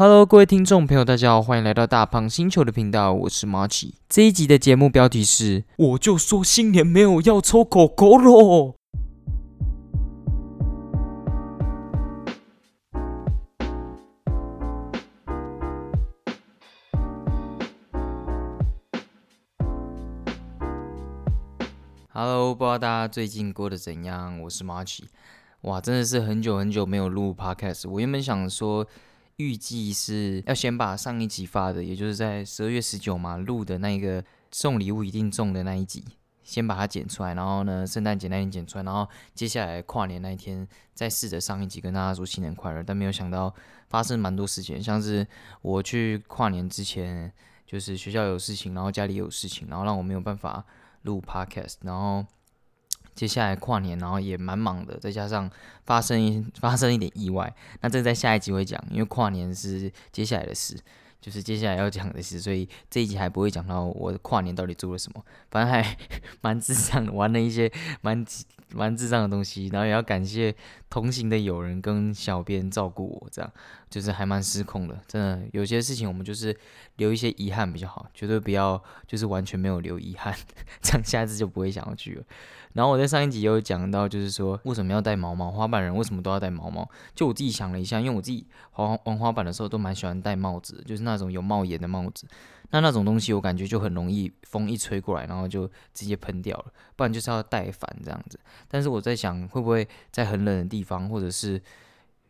Hello，各位听众朋友，大家好，欢迎来到大胖星球的频道，我是马奇。这一集的节目标题是：我就说新年没有要抽狗狗喽。Hello，不知道大家最近过得怎样？我是马奇。哇，真的是很久很久没有录 Podcast。我原本想说。预计是要先把上一集发的，也就是在十二月十九嘛录的那个送礼物一定中的那一集，先把它剪出来，然后呢，圣诞节那天剪出来，然后接下来跨年那一天再试着上一集跟大家说新年快乐。但没有想到发生蛮多事情，像是我去跨年之前，就是学校有事情，然后家里有事情，然后让我没有办法录 podcast，然后。接下来跨年，然后也蛮忙的，再加上发生一 发生一点意外，那这在下一集会讲，因为跨年是接下来的事，就是接下来要讲的事，所以这一集还不会讲到我跨年到底做了什么，反正还蛮智障的，玩了一些 蛮蛮智障的东西，然后也要感谢同行的友人跟小编照顾我，这样就是还蛮失控的，真的有些事情我们就是留一些遗憾比较好，绝对不要就是完全没有留遗憾，这样下次就不会想要去了。然后我在上一集有讲到，就是说为什么要戴毛毛？滑板人为什么都要戴毛毛？就我自己想了一下，因为我自己滑玩滑板的时候都蛮喜欢戴帽子，就是那种有帽檐的帽子。那那种东西我感觉就很容易风一吹过来，然后就直接喷掉了。不然就是要戴反这样子。但是我在想，会不会在很冷的地方，或者是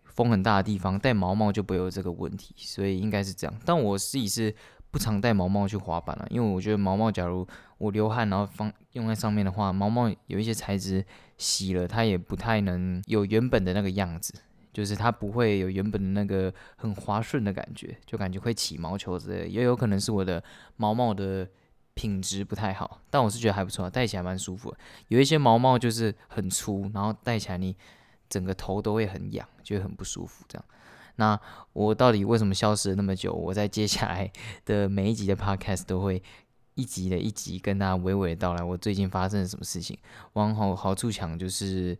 风很大的地方戴毛毛就不会有这个问题？所以应该是这样。但我自己是。不常戴毛毛去滑板了，因为我觉得毛毛，假如我流汗然后放用在上面的话，毛毛有一些材质洗了，它也不太能有原本的那个样子，就是它不会有原本的那个很滑顺的感觉，就感觉会起毛球之类。也有可能是我的毛毛的品质不太好，但我是觉得还不错，戴起来蛮舒服。有一些毛毛就是很粗，然后戴起来你整个头都会很痒，就很不舒服这样。那我到底为什么消失了那么久？我在接下来的每一集的 podcast 都会一集的一集跟大家娓娓道来我最近发生了什么事情。往好好处想就是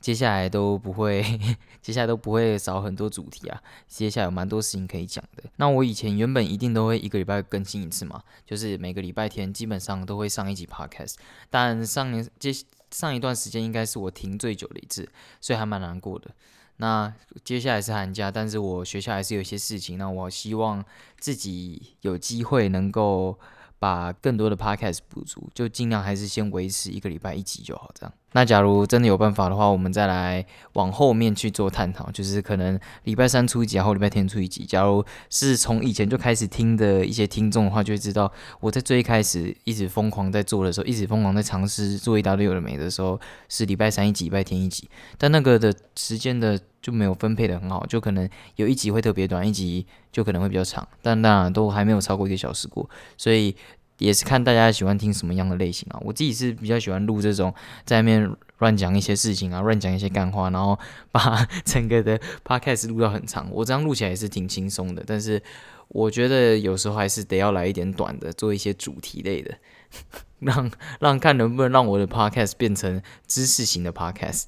接下来都不会，接下来都不会少很多主题啊。接下来有蛮多事情可以讲的。那我以前原本一定都会一个礼拜更新一次嘛，就是每个礼拜天基本上都会上一集 podcast。但上年接上一段时间应该是我停最久的一次，所以还蛮难过的。那接下来是寒假，但是我学校还是有一些事情。那我希望自己有机会能够。把更多的 podcast 补足，就尽量还是先维持一个礼拜一集就好，这样。那假如真的有办法的话，我们再来往后面去做探讨，就是可能礼拜三出一集，然后礼拜天出一集。假如是从以前就开始听的一些听众的话，就会知道我在最开始一直疯狂在做的时候，一直疯狂在尝试做一大堆有的没的时候，是礼拜三一集，礼拜天一集。但那个的时间的就没有分配的很好，就可能有一集会特别短，一集就可能会比较长，但那都还没有超过一个小时过，所以。也是看大家喜欢听什么样的类型啊，我自己是比较喜欢录这种在外面乱讲一些事情啊，乱讲一些干话，然后把整个的 podcast 录到很长。我这样录起来也是挺轻松的，但是我觉得有时候还是得要来一点短的，做一些主题类的，让让看能不能让我的 podcast 变成知识型的 podcast。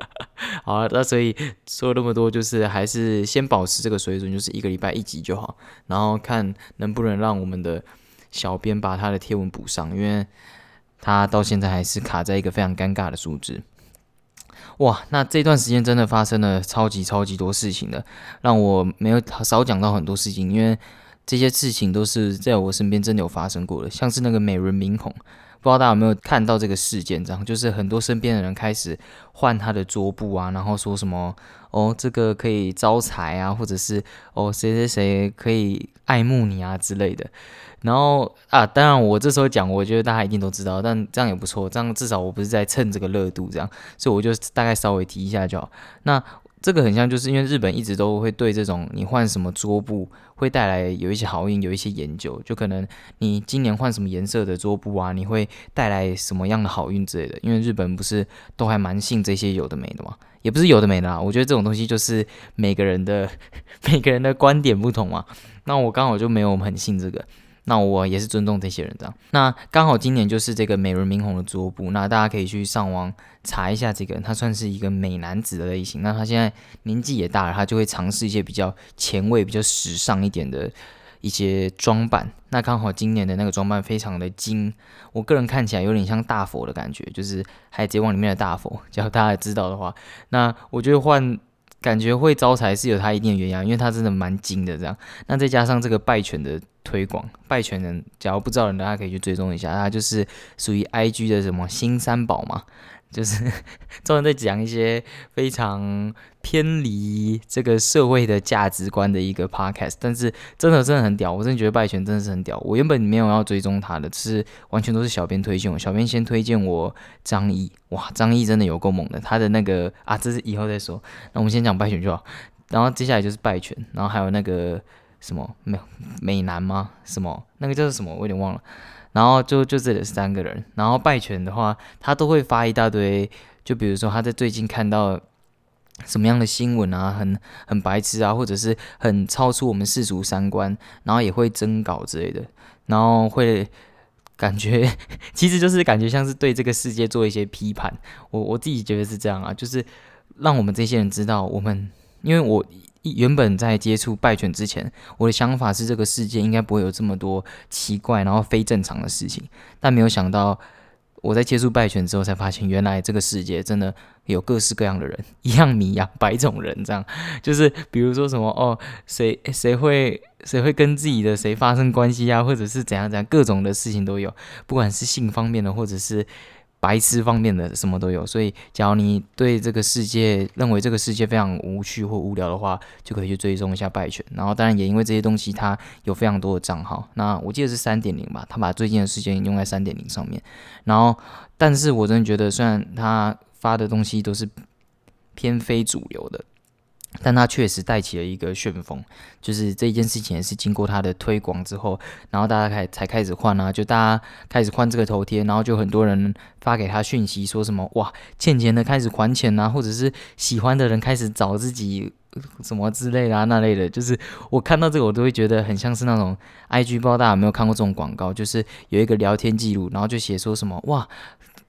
好，那所以说那么多，就是还是先保持这个水准，就是一个礼拜一集就好，然后看能不能让我们的。小编把他的贴文补上，因为他到现在还是卡在一个非常尴尬的数字。哇，那这段时间真的发生了超级超级多事情的，让我没有少讲到很多事情，因为这些事情都是在我身边真的有发生过的，像是那个美人明孔。不知道大家有没有看到这个事件？这样就是很多身边的人开始换他的桌布啊，然后说什么哦，这个可以招财啊，或者是哦谁谁谁可以爱慕你啊之类的。然后啊，当然我这时候讲，我觉得大家一定都知道，但这样也不错，这样至少我不是在蹭这个热度，这样，所以我就大概稍微提一下就好。那。这个很像，就是因为日本一直都会对这种你换什么桌布会带来有一些好运，有一些研究，就可能你今年换什么颜色的桌布啊，你会带来什么样的好运之类的。因为日本不是都还蛮信这些有的没的嘛，也不是有的没的啦。我觉得这种东西就是每个人的 每个人的观点不同嘛。那我刚好就没有很信这个。那我也是尊重这些人这样。那刚好今年就是这个美轮明宏的桌布，那大家可以去上网查一下这个人，他算是一个美男子的类型。那他现在年纪也大了，他就会尝试一些比较前卫、比较时尚一点的一些装扮。那刚好今年的那个装扮非常的精，我个人看起来有点像大佛的感觉，就是《海贼王》里面的大佛。只要大家知道的话，那我觉得换。感觉会招财是有它一定的原因，因为它真的蛮精的这样。那再加上这个拜犬的推广，拜犬人假如不知道人，大家可以去追踪一下，它就是属于 IG 的什么新三宝嘛。就是 专门在讲一些非常偏离这个社会的价值观的一个 podcast，但是真的真的很屌，我真的觉得拜权真的是很屌。我原本没有要追踪他的，是完全都是小编推荐我，小编先推荐我张译，哇，张译真的有够猛的，他的那个啊，这是以后再说。那我们先讲拜权就好，然后接下来就是拜权，然后还有那个什么美美男吗？什么那个叫什么？我有点忘了。然后就就这里三个人，然后拜权的话，他都会发一大堆，就比如说他在最近看到什么样的新闻啊，很很白痴啊，或者是很超出我们世俗三观，然后也会征稿之类的，然后会感觉其实就是感觉像是对这个世界做一些批判。我我自己觉得是这样啊，就是让我们这些人知道，我们因为我。原本在接触败犬之前，我的想法是这个世界应该不会有这么多奇怪然后非正常的事情，但没有想到我在接触败犬之后才发现，原来这个世界真的有各式各样的人，一样米养百种人，这样就是比如说什么哦，谁 谁会谁会跟自己的谁发生关系啊，或者是怎样怎样，各种的事情都有，不管是性方面的或者是。白痴方面的什么都有，所以假如你对这个世界认为这个世界非常无趣或无聊的话，就可以去追踪一下拜犬。然后当然也因为这些东西，它有非常多的账号。那我记得是三点零吧，他把最近的时间用在三点零上面。然后，但是我真的觉得，虽然他发的东西都是偏非主流的。但他确实带起了一个旋风，就是这件事情也是经过他的推广之后，然后大家开才开始换啊，就大家开始换这个头贴，然后就很多人发给他讯息，说什么哇欠钱的开始还钱啊，或者是喜欢的人开始找自己什么之类的啊那类的，就是我看到这个我都会觉得很像是那种 IG，不知道大家有没有看过这种广告，就是有一个聊天记录，然后就写说什么哇。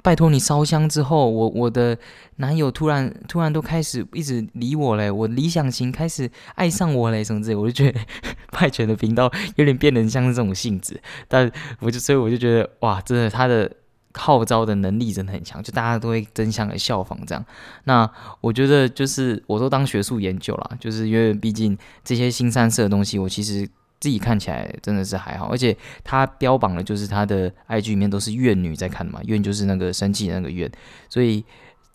拜托你烧香之后，我我的男友突然突然都开始一直理我嘞，我理想型开始爱上我嘞，什么之类，我就觉得拜权的频道有点变得像是这种性质，但我就所以我就觉得哇，真的他的号召的能力真的很强，就大家都会争相的效仿这样。那我觉得就是我都当学术研究啦，就是因为毕竟这些新三色的东西，我其实。自己看起来真的是还好，而且他标榜的就是他的 IG 里面都是怨女在看嘛，怨就是那个生气的那个怨，所以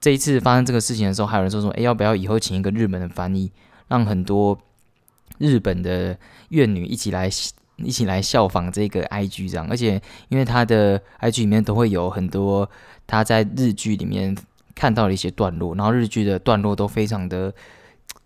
这一次发生这个事情的时候，还有人说说，哎，要不要以后请一个日本的翻译，让很多日本的怨女一起来一起来效仿这个 IG 这样，而且因为他的 IG 里面都会有很多他在日剧里面看到的一些段落，然后日剧的段落都非常的。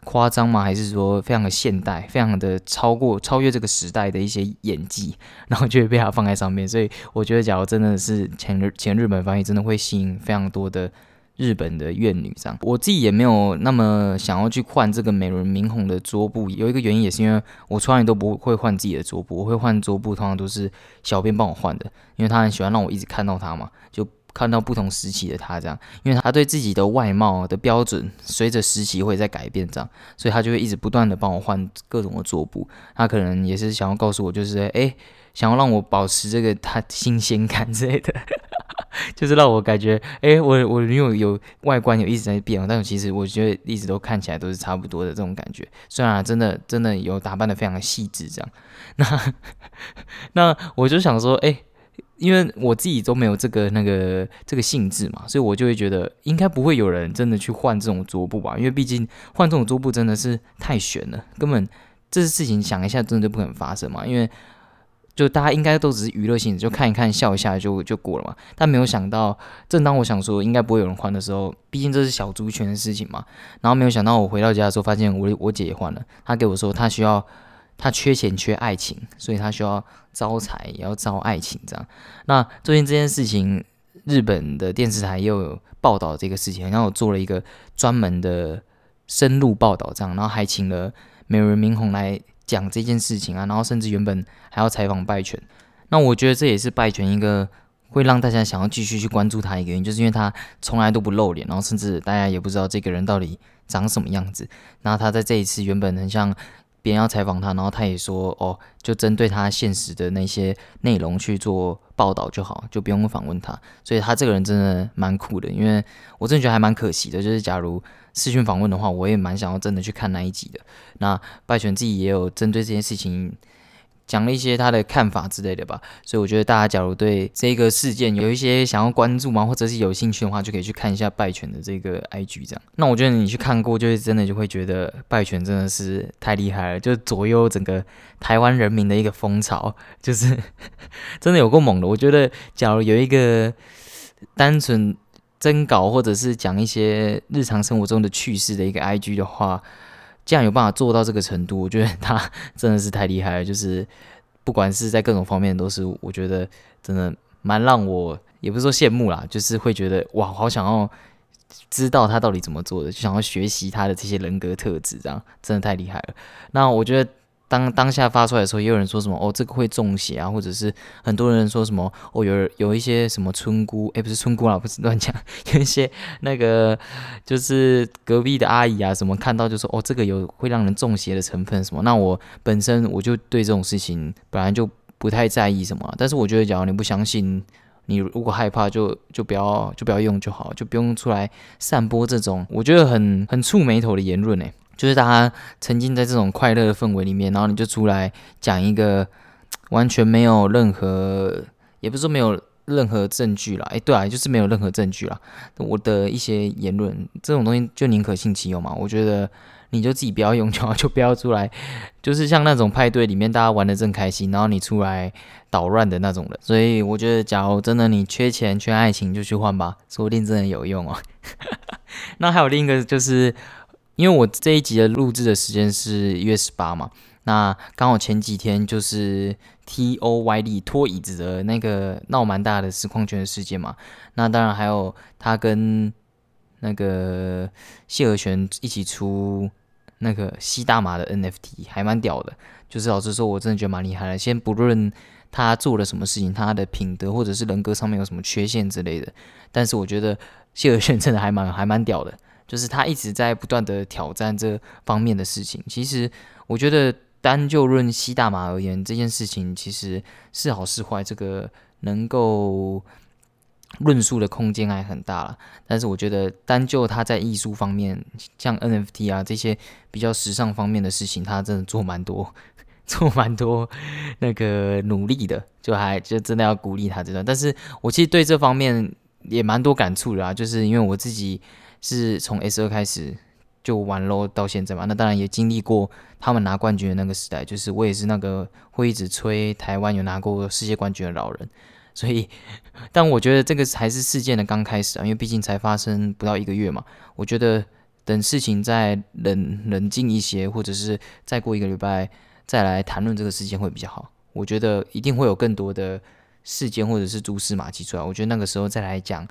夸张吗？还是说非常的现代，非常的超过超越这个时代的一些演技，然后就会被他放在上面。所以我觉得，假如真的是前日前日本翻译，真的会吸引非常多的日本的怨女这样。我自己也没有那么想要去换这个美轮明宏的桌布，有一个原因也是因为我从来都不会换自己的桌布，我会换桌布通常都是小编帮我换的，因为他很喜欢让我一直看到他嘛，就。看到不同时期的他这样，因为他对自己的外貌的标准随着时期会在改变这样，所以他就会一直不断的帮我换各种的桌布。他可能也是想要告诉我，就是哎，想要让我保持这个他新鲜感之类的，就是让我感觉哎，我我女友有外观有一直在变，但是其实我觉得一直都看起来都是差不多的这种感觉。虽然真的真的有打扮的非常的细致这样，那 那我就想说哎。因为我自己都没有这个那个这个性质嘛，所以我就会觉得应该不会有人真的去换这种桌布吧。因为毕竟换这种桌布真的是太悬了，根本这事情想一下真的就不可能发生嘛。因为就大家应该都只是娱乐性质，就看一看笑一下就就过了嘛。但没有想到，正当我想说应该不会有人换的时候，毕竟这是小猪圈的事情嘛。然后没有想到我回到家的时候，发现我我姐也换了，她给我说她需要。他缺钱缺爱情，所以他需要招财，也要招爱情，这样。那最近这件事情，日本的电视台又有报道这个事情，然后我做了一个专门的深入报道，这样，然后还请了美人明宏来讲这件事情啊，然后甚至原本还要采访拜泉，那我觉得这也是拜权一个会让大家想要继续去关注他一个原因，就是因为他从来都不露脸，然后甚至大家也不知道这个人到底长什么样子。那他在这一次原本很像。别人要采访他，然后他也说：“哦，就针对他现实的那些内容去做报道就好，就不用访问他。”所以他这个人真的蛮酷的，因为我真的觉得还蛮可惜的。就是假如视讯访问的话，我也蛮想要真的去看那一集的。那拜权自己也有针对这件事情。讲了一些他的看法之类的吧，所以我觉得大家假如对这个事件有一些想要关注嘛，或者是有兴趣的话，就可以去看一下拜权的这个 IG 这样。那我觉得你去看过，就是真的就会觉得拜权真的是太厉害了，就左右整个台湾人民的一个风潮，就是真的有够猛的。我觉得假如有一个单纯征稿或者是讲一些日常生活中的趣事的一个 IG 的话。这样有办法做到这个程度，我觉得他 真的是太厉害了。就是不管是在各种方面，都是我觉得真的蛮让我，也不是说羡慕啦，就是会觉得哇，好想要知道他到底怎么做的，就想要学习他的这些人格特质，这样真的太厉害了。那我觉得。当当下发出来的时候，也有人说什么哦，这个会中邪啊，或者是很多人说什么哦，有有一些什么村姑，哎，不是村姑啊，不是乱讲，有一些那个就是隔壁的阿姨啊，什么看到就说哦，这个有会让人中邪的成分什么。那我本身我就对这种事情本来就不太在意什么，但是我觉得，假如你不相信，你如果害怕，就就不要就不要用就好，就不用出来散播这种我觉得很很触眉头的言论哎。就是大家沉浸在这种快乐的氛围里面，然后你就出来讲一个完全没有任何，也不是说没有任何证据啦，诶，对啊，就是没有任何证据啦。我的一些言论，这种东西就宁可信其有嘛。我觉得你就自己不要用就好，就不要出来，就是像那种派对里面大家玩的正开心，然后你出来捣乱的那种人。所以我觉得，假如真的你缺钱缺爱情，就去换吧，说不定真的有用哦。那还有另一个就是。因为我这一集的录制的时间是一月十八嘛，那刚好前几天就是 T O Y D 拖椅子的那个闹蛮大的实况圈的事件嘛，那当然还有他跟那个谢和弦一起出那个吸大麻的 NFT，还蛮屌的。就是老实说，我真的觉得蛮厉害的。先不论他做了什么事情，他的品德或者是人格上面有什么缺陷之类的，但是我觉得谢和弦真的还蛮还蛮屌的。就是他一直在不断的挑战这方面的事情。其实我觉得单就论吸大麻而言，这件事情其实是好是坏，这个能够论述的空间还很大了。但是我觉得单就他在艺术方面，像 NFT 啊这些比较时尚方面的事情，他真的做蛮多，做蛮多那个努力的，就还就真的要鼓励他这段。但是我其实对这方面也蛮多感触的啊，就是因为我自己。是从 S 二开始就玩咯，到现在嘛，那当然也经历过他们拿冠军的那个时代，就是我也是那个会一直吹台湾有拿过世界冠军的老人，所以，但我觉得这个还是事件的刚开始啊，因为毕竟才发生不到一个月嘛，我觉得等事情再冷冷静一些，或者是再过一个礼拜再来谈论这个事件会比较好，我觉得一定会有更多的事件或者是蛛丝马迹出来，我觉得那个时候再来讲。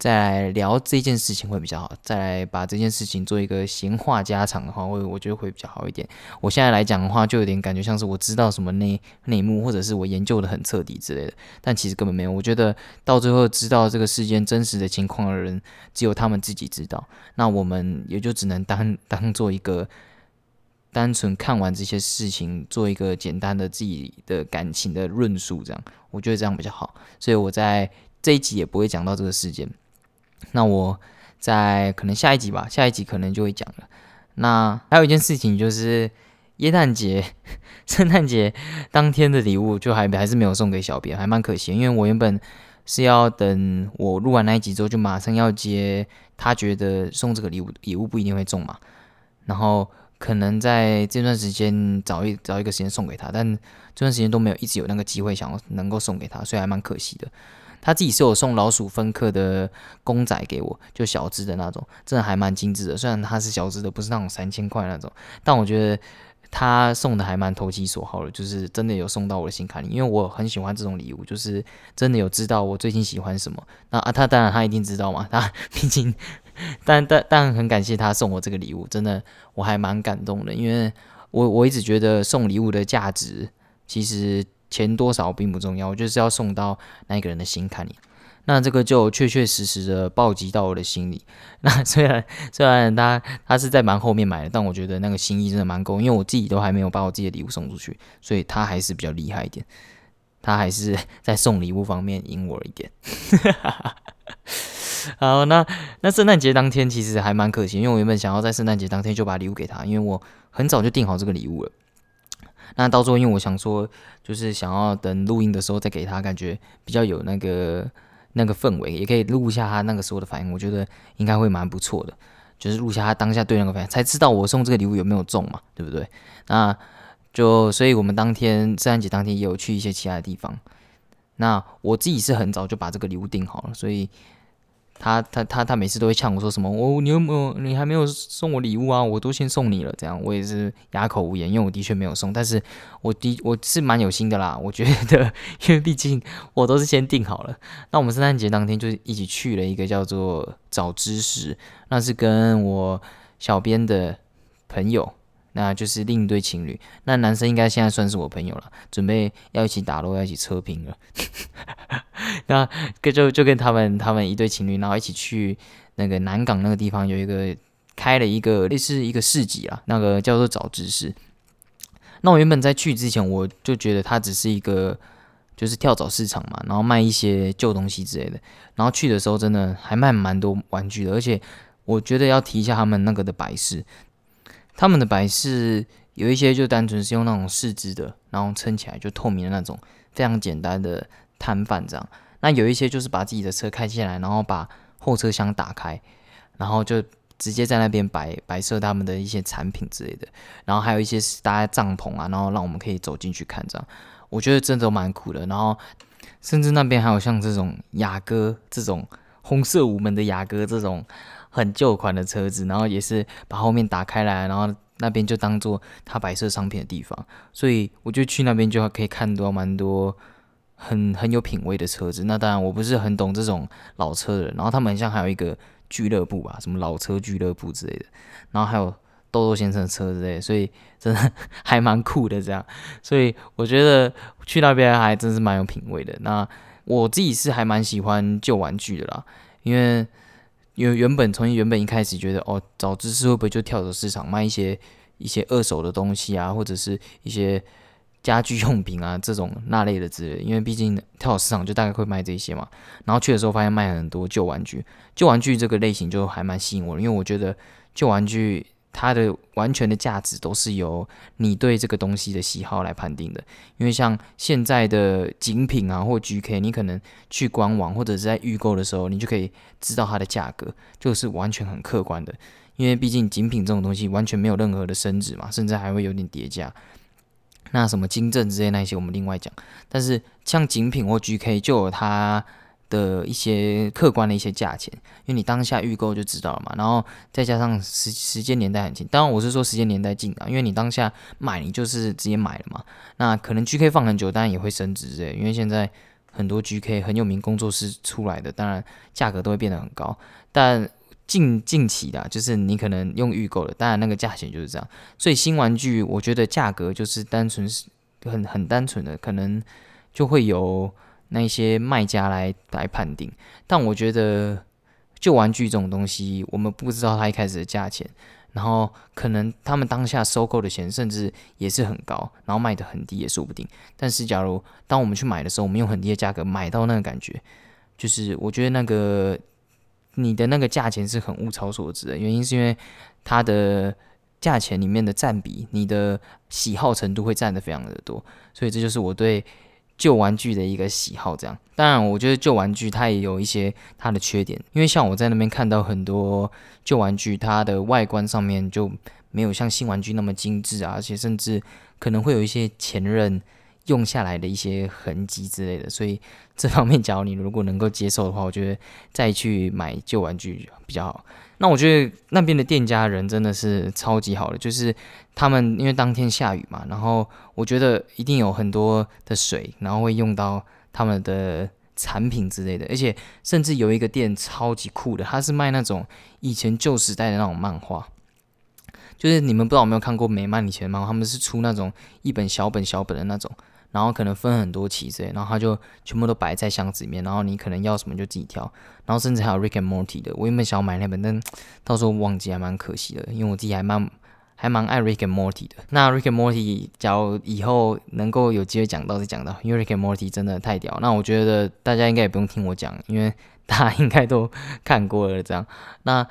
再来聊这件事情会比较好，再来把这件事情做一个闲话家常的话，我我觉得会比较好一点。我现在来讲的话，就有点感觉像是我知道什么内内幕，或者是我研究的很彻底之类的，但其实根本没有。我觉得到最后知道这个事件真实的情况的人，只有他们自己知道。那我们也就只能当当做一个单纯看完这些事情，做一个简单的自己的感情的论述，这样我觉得这样比较好。所以我在这一集也不会讲到这个事件。那我在可能下一集吧，下一集可能就会讲了。那还有一件事情就是，耶诞节、圣诞节当天的礼物就还还是没有送给小编，还蛮可惜。因为我原本是要等我录完那一集之后，就马上要接他觉得送这个礼物礼物不一定会中嘛，然后可能在这段时间找一找一个时间送给他，但这段时间都没有一直有那个机会想要能够送给他，所以还蛮可惜的。他自己是有送老鼠分克的公仔给我，就小只的那种，真的还蛮精致的。虽然它是小只的，不是那种三千块那种，但我觉得他送的还蛮投其所好的，就是真的有送到我的心坎里。因为我很喜欢这种礼物，就是真的有知道我最近喜欢什么。那啊，他当然他一定知道嘛，他毕竟，但但但很感谢他送我这个礼物，真的我还蛮感动的，因为我我一直觉得送礼物的价值其实。钱多少并不重要，我就是要送到那个人的心坎里。那这个就确确实实的暴击到我的心里。那虽然虽然他他是在蛮后面买的，但我觉得那个心意真的蛮够，因为我自己都还没有把我自己的礼物送出去，所以他还是比较厉害一点。他还是在送礼物方面赢我一点。好，那那圣诞节当天其实还蛮可惜，因为我原本想要在圣诞节当天就把礼物给他，因为我很早就订好这个礼物了。那到时候因为我想说，就是想要等录音的时候再给他，感觉比较有那个。那个氛围也可以录一下他那个时候的反应，我觉得应该会蛮不错的。就是录下他当下对那个反应，才知道我送这个礼物有没有中嘛，对不对？那就所以我们当天圣诞节当天也有去一些其他的地方。那我自己是很早就把这个礼物订好了，所以。他他他他每次都会呛我说什么？我你有没有你还没有送我礼物啊？我都先送你了，这样我也是哑口无言，因为我的确没有送。但是我的我是蛮有心的啦，我觉得，因为毕竟我都是先订好了。那我们圣诞节当天就一起去了一个叫做找知识，那是跟我小编的朋友。那就是另一对情侣，那男生应该现在算是我朋友了，准备要一起打落，要一起测评了。那跟就就跟他们他们一对情侣，然后一起去那个南港那个地方，有一个开了一个类似一个市集啊，那个叫做早知识。那我原本在去之前，我就觉得它只是一个就是跳蚤市场嘛，然后卖一些旧东西之类的。然后去的时候，真的还卖蛮多玩具的，而且我觉得要提一下他们那个的摆饰。他们的摆饰有一些就单纯是用那种四肢的，然后撑起来就透明的那种非常简单的摊贩这样。那有一些就是把自己的车开进来，然后把后车厢打开，然后就直接在那边摆摆设他们的一些产品之类的。然后还有一些是搭帐篷啊，然后让我们可以走进去看这样。我觉得真的蛮酷的。然后甚至那边还有像这种雅阁这种红色无门的雅阁这种。很旧款的车子，然后也是把后面打开来，然后那边就当做他摆设商品的地方，所以我就去那边就可以看到蛮多很很有品味的车子。那当然我不是很懂这种老车的人，然后他们像还有一个俱乐部吧，什么老车俱乐部之类的，然后还有豆豆先生的车之类，所以真的还蛮酷的这样。所以我觉得去那边还真是蛮有品味的。那我自己是还蛮喜欢旧玩具的啦，因为。因为原本从原本一开始觉得哦，早知识会不会就跳蚤市场卖一些一些二手的东西啊，或者是一些家居用品啊这种那类的之类。因为毕竟跳蚤市场就大概会卖这些嘛。然后去的时候发现卖很多旧玩具，旧玩具这个类型就还蛮吸引我的，因为我觉得旧玩具。它的完全的价值都是由你对这个东西的喜好来判定的，因为像现在的精品啊或 GK，你可能去官网或者是在预购的时候，你就可以知道它的价格，就是完全很客观的。因为毕竟精品这种东西完全没有任何的升值嘛，甚至还会有点叠加。那什么金正之类那些我们另外讲，但是像精品或 GK 就有它。的一些客观的一些价钱，因为你当下预购就知道了嘛，然后再加上时时间年代很近，当然我是说时间年代近啊，因为你当下买你就是直接买了嘛，那可能 GK 放很久，当然也会升值之类，因为现在很多 GK 很有名工作室出来的，当然价格都会变得很高，但近近期的，就是你可能用预购的，当然那个价钱就是这样，所以新玩具我觉得价格就是单纯是很很单纯的，可能就会有。那些卖家来来判定，但我觉得旧玩具这种东西，我们不知道它一开始的价钱，然后可能他们当下收购的钱甚至也是很高，然后卖的很低也说不定。但是假如当我们去买的时候，我们用很低的价格买到那个感觉，就是我觉得那个你的那个价钱是很物超所值的，原因是因为它的价钱里面的占比，你的喜好程度会占的非常的多，所以这就是我对。旧玩具的一个喜好，这样。当然，我觉得旧玩具它也有一些它的缺点，因为像我在那边看到很多旧玩具，它的外观上面就没有像新玩具那么精致啊，而且甚至可能会有一些前任用下来的一些痕迹之类的。所以这方面，假如你如果能够接受的话，我觉得再去买旧玩具比较好。那我觉得那边的店家人真的是超级好的，就是他们因为当天下雨嘛，然后我觉得一定有很多的水，然后会用到他们的产品之类的，而且甚至有一个店超级酷的，他是卖那种以前旧时代的那种漫画，就是你们不知道有没有看过美漫以前的漫画，他们是出那种一本小本小本的那种，然后可能分很多期之类，然后他就全部都摆在箱子里面，然后你可能要什么就自己挑，然后甚至还有 Rick and Morty 的，我原本想要买那本，但到时候忘记还蛮可惜的，因为我自己还蛮还蛮爱 Rick and Morty 的。那 Rick and Morty 假如以后能够有机会讲到再讲到，因为 Rick and Morty 真的太屌。那我觉得大家应该也不用听我讲，因为大家应该都看过了这样。那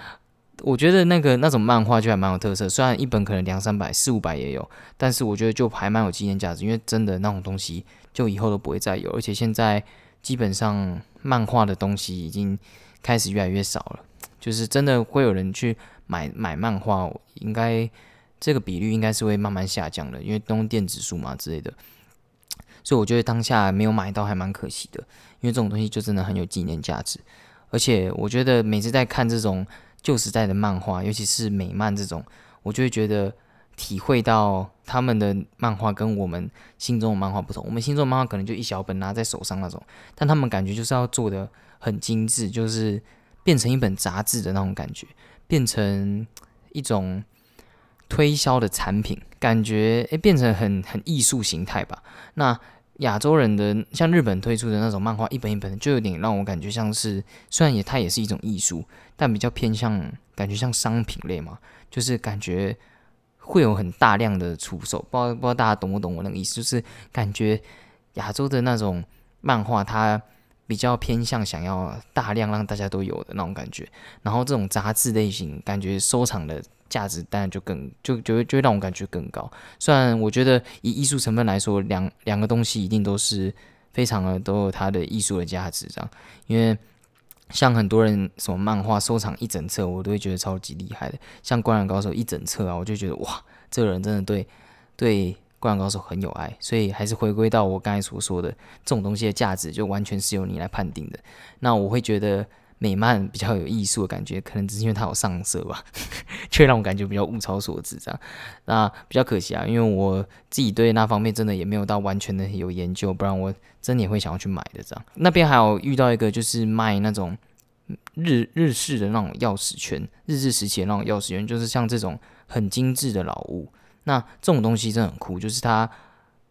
我觉得那个那种漫画就还蛮有特色，虽然一本可能两三百、四五百也有，但是我觉得就还蛮有纪念价值，因为真的那种东西就以后都不会再有，而且现在基本上漫画的东西已经开始越来越少了，就是真的会有人去买买漫画，应该这个比率应该是会慢慢下降的，因为都电子书嘛之类的，所以我觉得当下没有买到还蛮可惜的，因为这种东西就真的很有纪念价值，而且我觉得每次在看这种。旧时代的漫画，尤其是美漫这种，我就会觉得体会到他们的漫画跟我们心中的漫画不同。我们心中的漫画可能就一小本拿在手上那种，但他们感觉就是要做的很精致，就是变成一本杂志的那种感觉，变成一种推销的产品，感觉诶变成很很艺术形态吧。那亚洲人的像日本推出的那种漫画，一本一本的，就有点让我感觉像是，虽然也它也是一种艺术，但比较偏向感觉像商品类嘛，就是感觉会有很大量的出售，不知道不知道大家懂不懂我那个意思，就是感觉亚洲的那种漫画，它比较偏向想要大量让大家都有的那种感觉，然后这种杂志类型，感觉收藏的。价值当然就更就就会就会让我感觉更高。虽然我觉得以艺术成分来说，两两个东西一定都是非常的都有它的艺术的价值这样。因为像很多人什么漫画收藏一整册，我都会觉得超级厉害的。像《灌篮高手》一整册啊，我就觉得哇，这个人真的对对《灌篮高手》很有爱。所以还是回归到我刚才所说的，这种东西的价值就完全是由你来判定的。那我会觉得。美漫比较有艺术的感觉，可能只是因为它有上色吧，却让我感觉比较物超所值这样。那比较可惜啊，因为我自己对那方面真的也没有到完全的有研究，不然我真的也会想要去买的这样。那边还有遇到一个就是卖那种日日式的那种钥匙圈，日治时期的那种钥匙圈，就是像这种很精致的老物。那这种东西真的很酷，就是它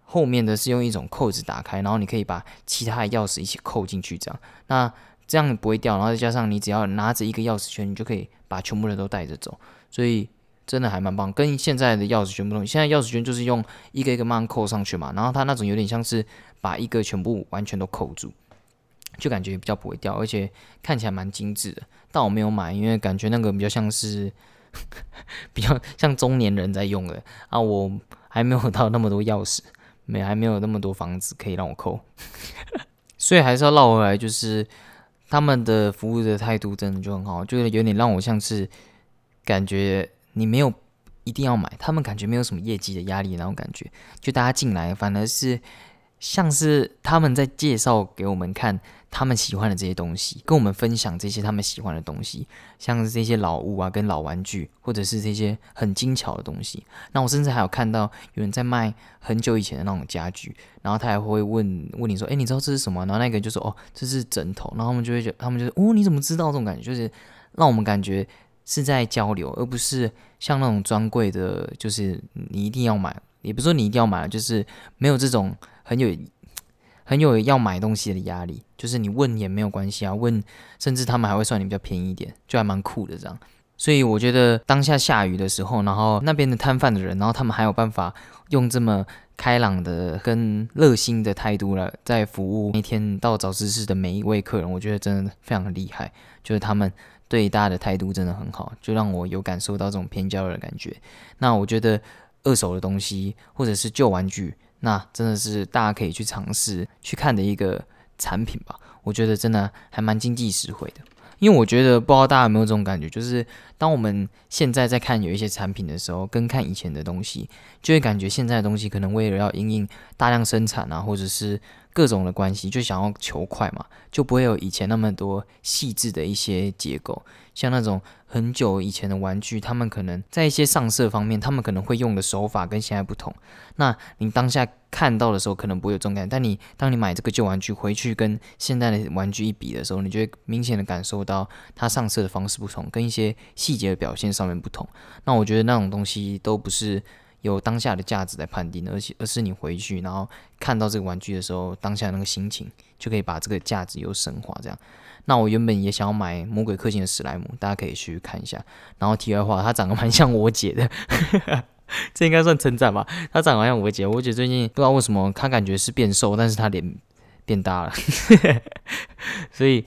后面的是用一种扣子打开，然后你可以把其他的钥匙一起扣进去这样。那这样不会掉，然后再加上你只要拿着一个钥匙圈，你就可以把全部人都带着走，所以真的还蛮棒。跟现在的钥匙圈不同，现在钥匙圈就是用一个一个慢慢扣上去嘛，然后它那种有点像是把一个全部完全都扣住，就感觉比较不会掉，而且看起来蛮精致的。但我没有买，因为感觉那个比较像是比较像中年人在用的啊，我还没有到那么多钥匙，没还没有那么多房子可以让我扣，所以还是要绕回来，就是。他们的服务的态度真的就很好，就有点让我像是感觉你没有一定要买，他们感觉没有什么业绩的压力那种感觉，就大家进来反而是像是他们在介绍给我们看。他们喜欢的这些东西，跟我们分享这些他们喜欢的东西，像是这些老物啊，跟老玩具，或者是这些很精巧的东西。那我甚至还有看到有人在卖很久以前的那种家具，然后他还会问问你说：“哎，你知道这是什么？”然后那个就说：“哦，这是枕头。”然后他们就会觉得，他们就哦，你怎么知道？这种感觉就是让我们感觉是在交流，而不是像那种专柜的，就是你一定要买，也不是说你一定要买，就是没有这种很有。很有要买东西的压力，就是你问也没有关系啊，问甚至他们还会算你比较便宜一点，就还蛮酷的这样。所以我觉得当下下雨的时候，然后那边的摊贩的人，然后他们还有办法用这么开朗的跟热心的态度来在服务那天到早知识的每一位客人，我觉得真的非常厉害，就是他们对大家的态度真的很好，就让我有感受到这种偏交的感觉。那我觉得二手的东西或者是旧玩具。那真的是大家可以去尝试去看的一个产品吧，我觉得真的还蛮经济实惠的。因为我觉得不知道大家有没有这种感觉，就是当我们现在在看有一些产品的时候，跟看以前的东西，就会感觉现在的东西可能为了要因应大量生产啊，或者是各种的关系，就想要求快嘛，就不会有以前那么多细致的一些结构，像那种。很久以前的玩具，他们可能在一些上色方面，他们可能会用的手法跟现在不同。那你当下看到的时候，可能不会有这种感觉，但你当你买这个旧玩具回去跟现在的玩具一比的时候，你就会明显的感受到它上色的方式不同，跟一些细节的表现上面不同。那我觉得那种东西都不是有当下的价值来判定的，而且而是你回去然后看到这个玩具的时候，当下那个心情就可以把这个价值又升华。这样，那我原本也想要买魔鬼克星的史莱姆，大家可以去看一下。然后题外话，它长得蛮像我姐的，这应该算称赞吧？它长得像我姐，我姐最近不知道为什么，她感觉是变瘦，但是她脸变大了，所以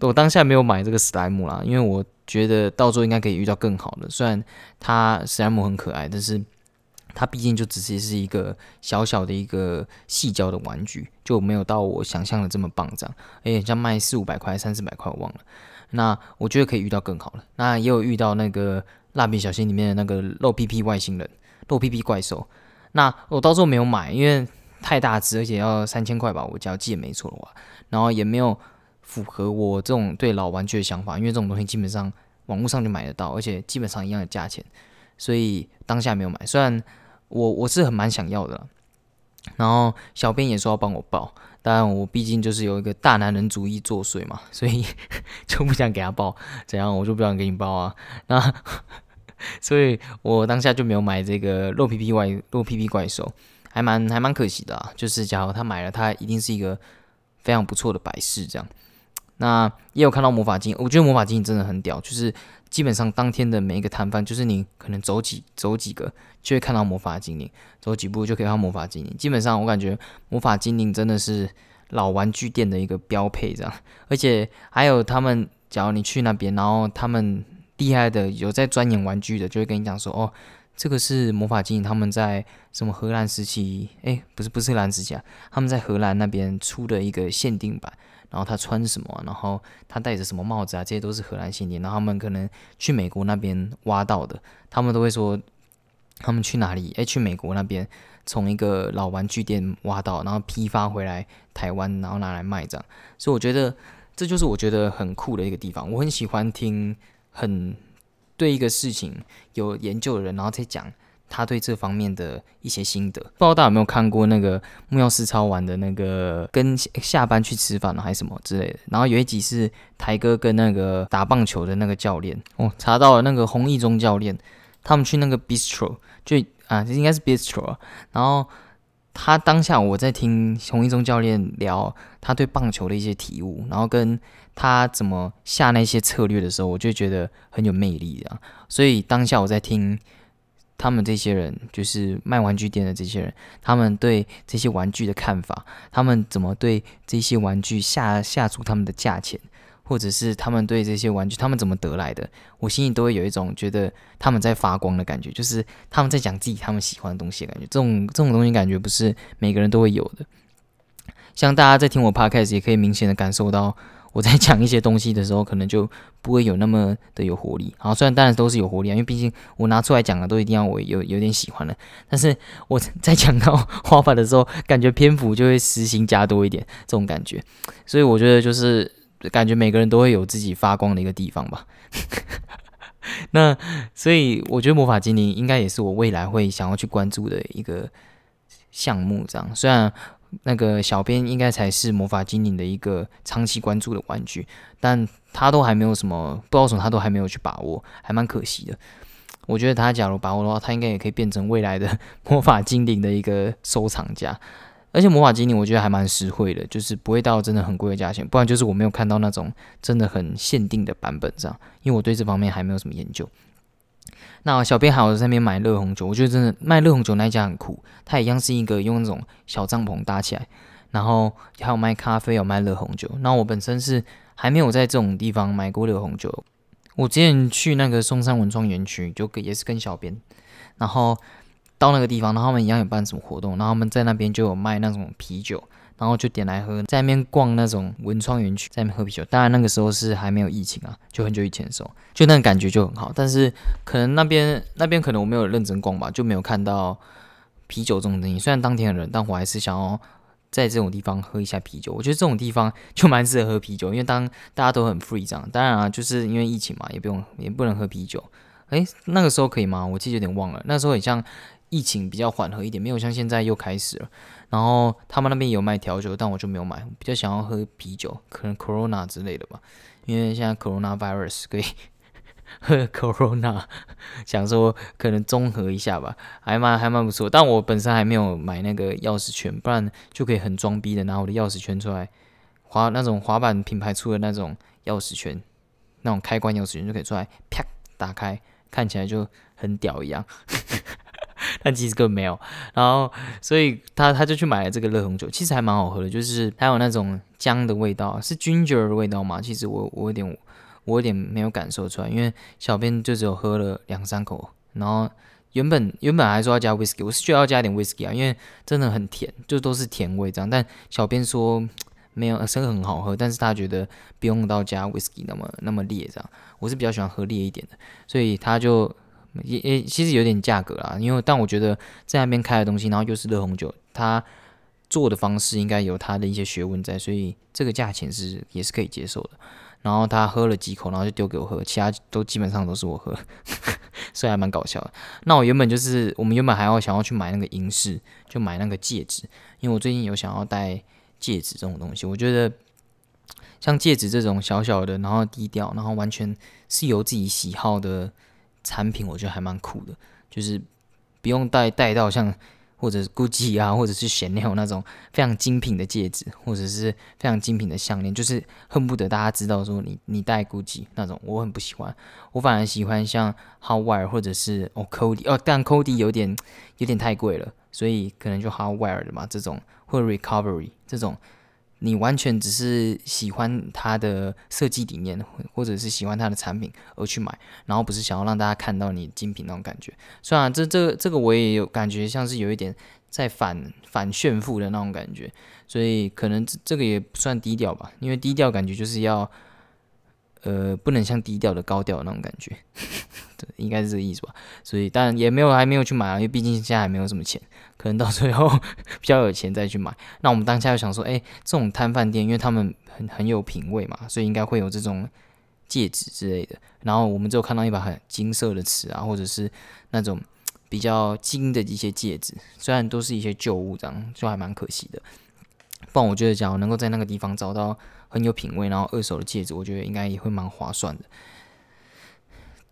我当下没有买这个史莱姆啦，因为我觉得到时候应该可以遇到更好的。虽然它史莱姆很可爱，但是它毕竟就只是是一个小小的一个细胶的玩具，就没有到我想象的这么棒这样。哎，像卖四五百块、三四百块，我忘了。那我觉得可以遇到更好的。那也有遇到那个蜡笔小新里面的那个肉屁屁外星人、肉屁屁怪兽。那我到时候没有买，因为。太大只，而且要三千块吧，我只要记得没错的话，然后也没有符合我这种对老玩具的想法，因为这种东西基本上网络上就买得到，而且基本上一样的价钱，所以当下没有买。虽然我我是很蛮想要的，然后小编也说要帮我报，当然我毕竟就是有一个大男人主义作祟嘛，所以 就不想给他报，怎样我就不想给你报啊，那 所以我当下就没有买这个肉皮皮怪肉皮皮怪兽。还蛮还蛮可惜的啊，就是假如他买了，他一定是一个非常不错的摆饰这样。那也有看到魔法镜，我觉得魔法镜真的很屌，就是基本上当天的每一个摊贩，就是你可能走几走几个就会看到魔法精灵，走几步就可以看到魔法精灵。基本上我感觉魔法精灵真的是老玩具店的一个标配这样，而且还有他们，假如你去那边，然后他们厉害的有在钻研玩具的，就会跟你讲说哦。这个是魔法精灵，他们在什么荷兰时期？哎，不是不是荷兰时期啊，他们在荷兰那边出的一个限定版。然后他穿什么？然后他戴着什么帽子啊？这些都是荷兰限定。然后他们可能去美国那边挖到的，他们都会说他们去哪里？哎，去美国那边从一个老玩具店挖到，然后批发回来台湾，然后拿来卖这样。所以我觉得这就是我觉得很酷的一个地方。我很喜欢听很。对一个事情有研究的人，然后再讲他对这方面的一些心得。不知道大家有没有看过那个木曜四超玩的那个跟下班去吃饭了还是什么之类的。然后有一集是台哥跟那个打棒球的那个教练哦，查到了那个洪义中教练，他们去那个 bistro 就啊，这应该是 bistro。然后他当下我在听洪义中教练聊他对棒球的一些体悟，然后跟。他怎么下那些策略的时候，我就觉得很有魅力啊！所以当下我在听他们这些人，就是卖玩具店的这些人，他们对这些玩具的看法，他们怎么对这些玩具下下出他们的价钱，或者是他们对这些玩具他们怎么得来的，我心里都会有一种觉得他们在发光的感觉，就是他们在讲自己他们喜欢的东西的感觉。这种这种东西感觉不是每个人都会有的。像大家在听我 podcast 也可以明显的感受到。我在讲一些东西的时候，可能就不会有那么的有活力。好，虽然当然都是有活力啊，因为毕竟我拿出来讲的都一定要我有有点喜欢的。但是我 在讲到 画法的时候，感觉篇幅就会实行加多一点，这种感觉。所以我觉得就是感觉每个人都会有自己发光的一个地方吧。那所以我觉得魔法精灵应该也是我未来会想要去关注的一个项目，这样虽然。那个小编应该才是魔法精灵的一个长期关注的玩具，但他都还没有什么，不知道什么，他都还没有去把握，还蛮可惜的。我觉得他假如把握的话，他应该也可以变成未来的 魔法精灵的一个收藏家。而且魔法精灵我觉得还蛮实惠的，就是不会到真的很贵的价钱，不然就是我没有看到那种真的很限定的版本这样，因为我对这方面还没有什么研究。那小编还有在那边买热红酒，我觉得真的卖热红酒那一家很酷，它一样是一个用那种小帐篷搭起来，然后还有卖咖啡，有卖热红酒。那我本身是还没有在这种地方买过热红酒，我之前去那个松山文创园区，就也是跟小编，然后到那个地方，然后他们一样有办什么活动，然后他们在那边就有卖那种啤酒。然后就点来喝，在那边逛那种文创园区，在那边喝啤酒。当然那个时候是还没有疫情啊，就很久以前的时候，就那个感觉就很好。但是可能那边那边可能我没有认真逛吧，就没有看到啤酒这种东西。虽然当天的人，但我还是想要在这种地方喝一下啤酒。我觉得这种地方就蛮适合喝啤酒，因为当大家都很 free 这样。当然啊，就是因为疫情嘛，也不用也不能喝啤酒。诶，那个时候可以吗？我记得有点忘了。那时候很像疫情比较缓和一点，没有像现在又开始了。然后他们那边有卖调酒，但我就没有买，比较想要喝啤酒，可能 Corona 之类的吧，因为现在 Corona virus 可以喝 Corona，想说可能综合一下吧，还蛮还蛮不错。但我本身还没有买那个钥匙圈，不然就可以很装逼的拿我的钥匙圈出来，滑那种滑板品牌出的那种钥匙圈，那种开关钥匙圈就可以出来啪打开，看起来就很屌一样。但其实根本没有。然后所以他他就去买了这个热红酒，其实还蛮好喝的，就是还有那种姜的味道，是 ginger 的味道嘛？其实我我有点。我有点没有感受出来，因为小编就只有喝了两三口，然后原本原本还说要加 whisky，我是觉得要加点 whisky 啊，因为真的很甜，就都是甜味这样。但小编说没有，真的很好喝，但是他觉得不用到加 whisky 那么那么烈这样。我是比较喜欢喝烈一点的，所以他就也也其实有点价格啦，因为但我觉得在那边开的东西，然后又是热红酒，他做的方式应该有他的一些学问在，所以这个价钱是也是可以接受的。然后他喝了几口，然后就丢给我喝，其他都基本上都是我喝，所以还蛮搞笑。那我原本就是我们原本还要想要去买那个银饰，就买那个戒指，因为我最近有想要戴戒指这种东西。我觉得像戒指这种小小的，然后低调，然后完全是由自己喜好的产品，我觉得还蛮酷的，就是不用戴戴到像。或者是 GUCCI 啊，或者是 Chanel 那种非常精品的戒指，或者是非常精品的项链，就是恨不得大家知道说你你戴 GUCCI 那种，我很不喜欢。我反而喜欢像 Howard 或者是哦 Cody 哦，但 Cody 有点有点太贵了，所以可能就 Howard 的嘛这种，或 Recovery 这种。你完全只是喜欢它的设计理念，或者是喜欢它的产品而去买，然后不是想要让大家看到你精品那种感觉。虽然这这这个我也有感觉，像是有一点在反反炫富的那种感觉，所以可能这这个也不算低调吧，因为低调感觉就是要。呃，不能像低调的高调那种感觉，对，应该是这个意思吧。所以，但也没有还没有去买啊，因为毕竟现在还没有什么钱，可能到最后 比较有钱再去买。那我们当下就想说，哎，这种摊贩店，因为他们很很有品味嘛，所以应该会有这种戒指之类的。然后我们就看到一把很金色的瓷啊，或者是那种比较金的一些戒指，虽然都是一些旧物，这样就还蛮可惜的。不然我觉得，假如能够在那个地方找到。很有品味，然后二手的戒指，我觉得应该也会蛮划算的。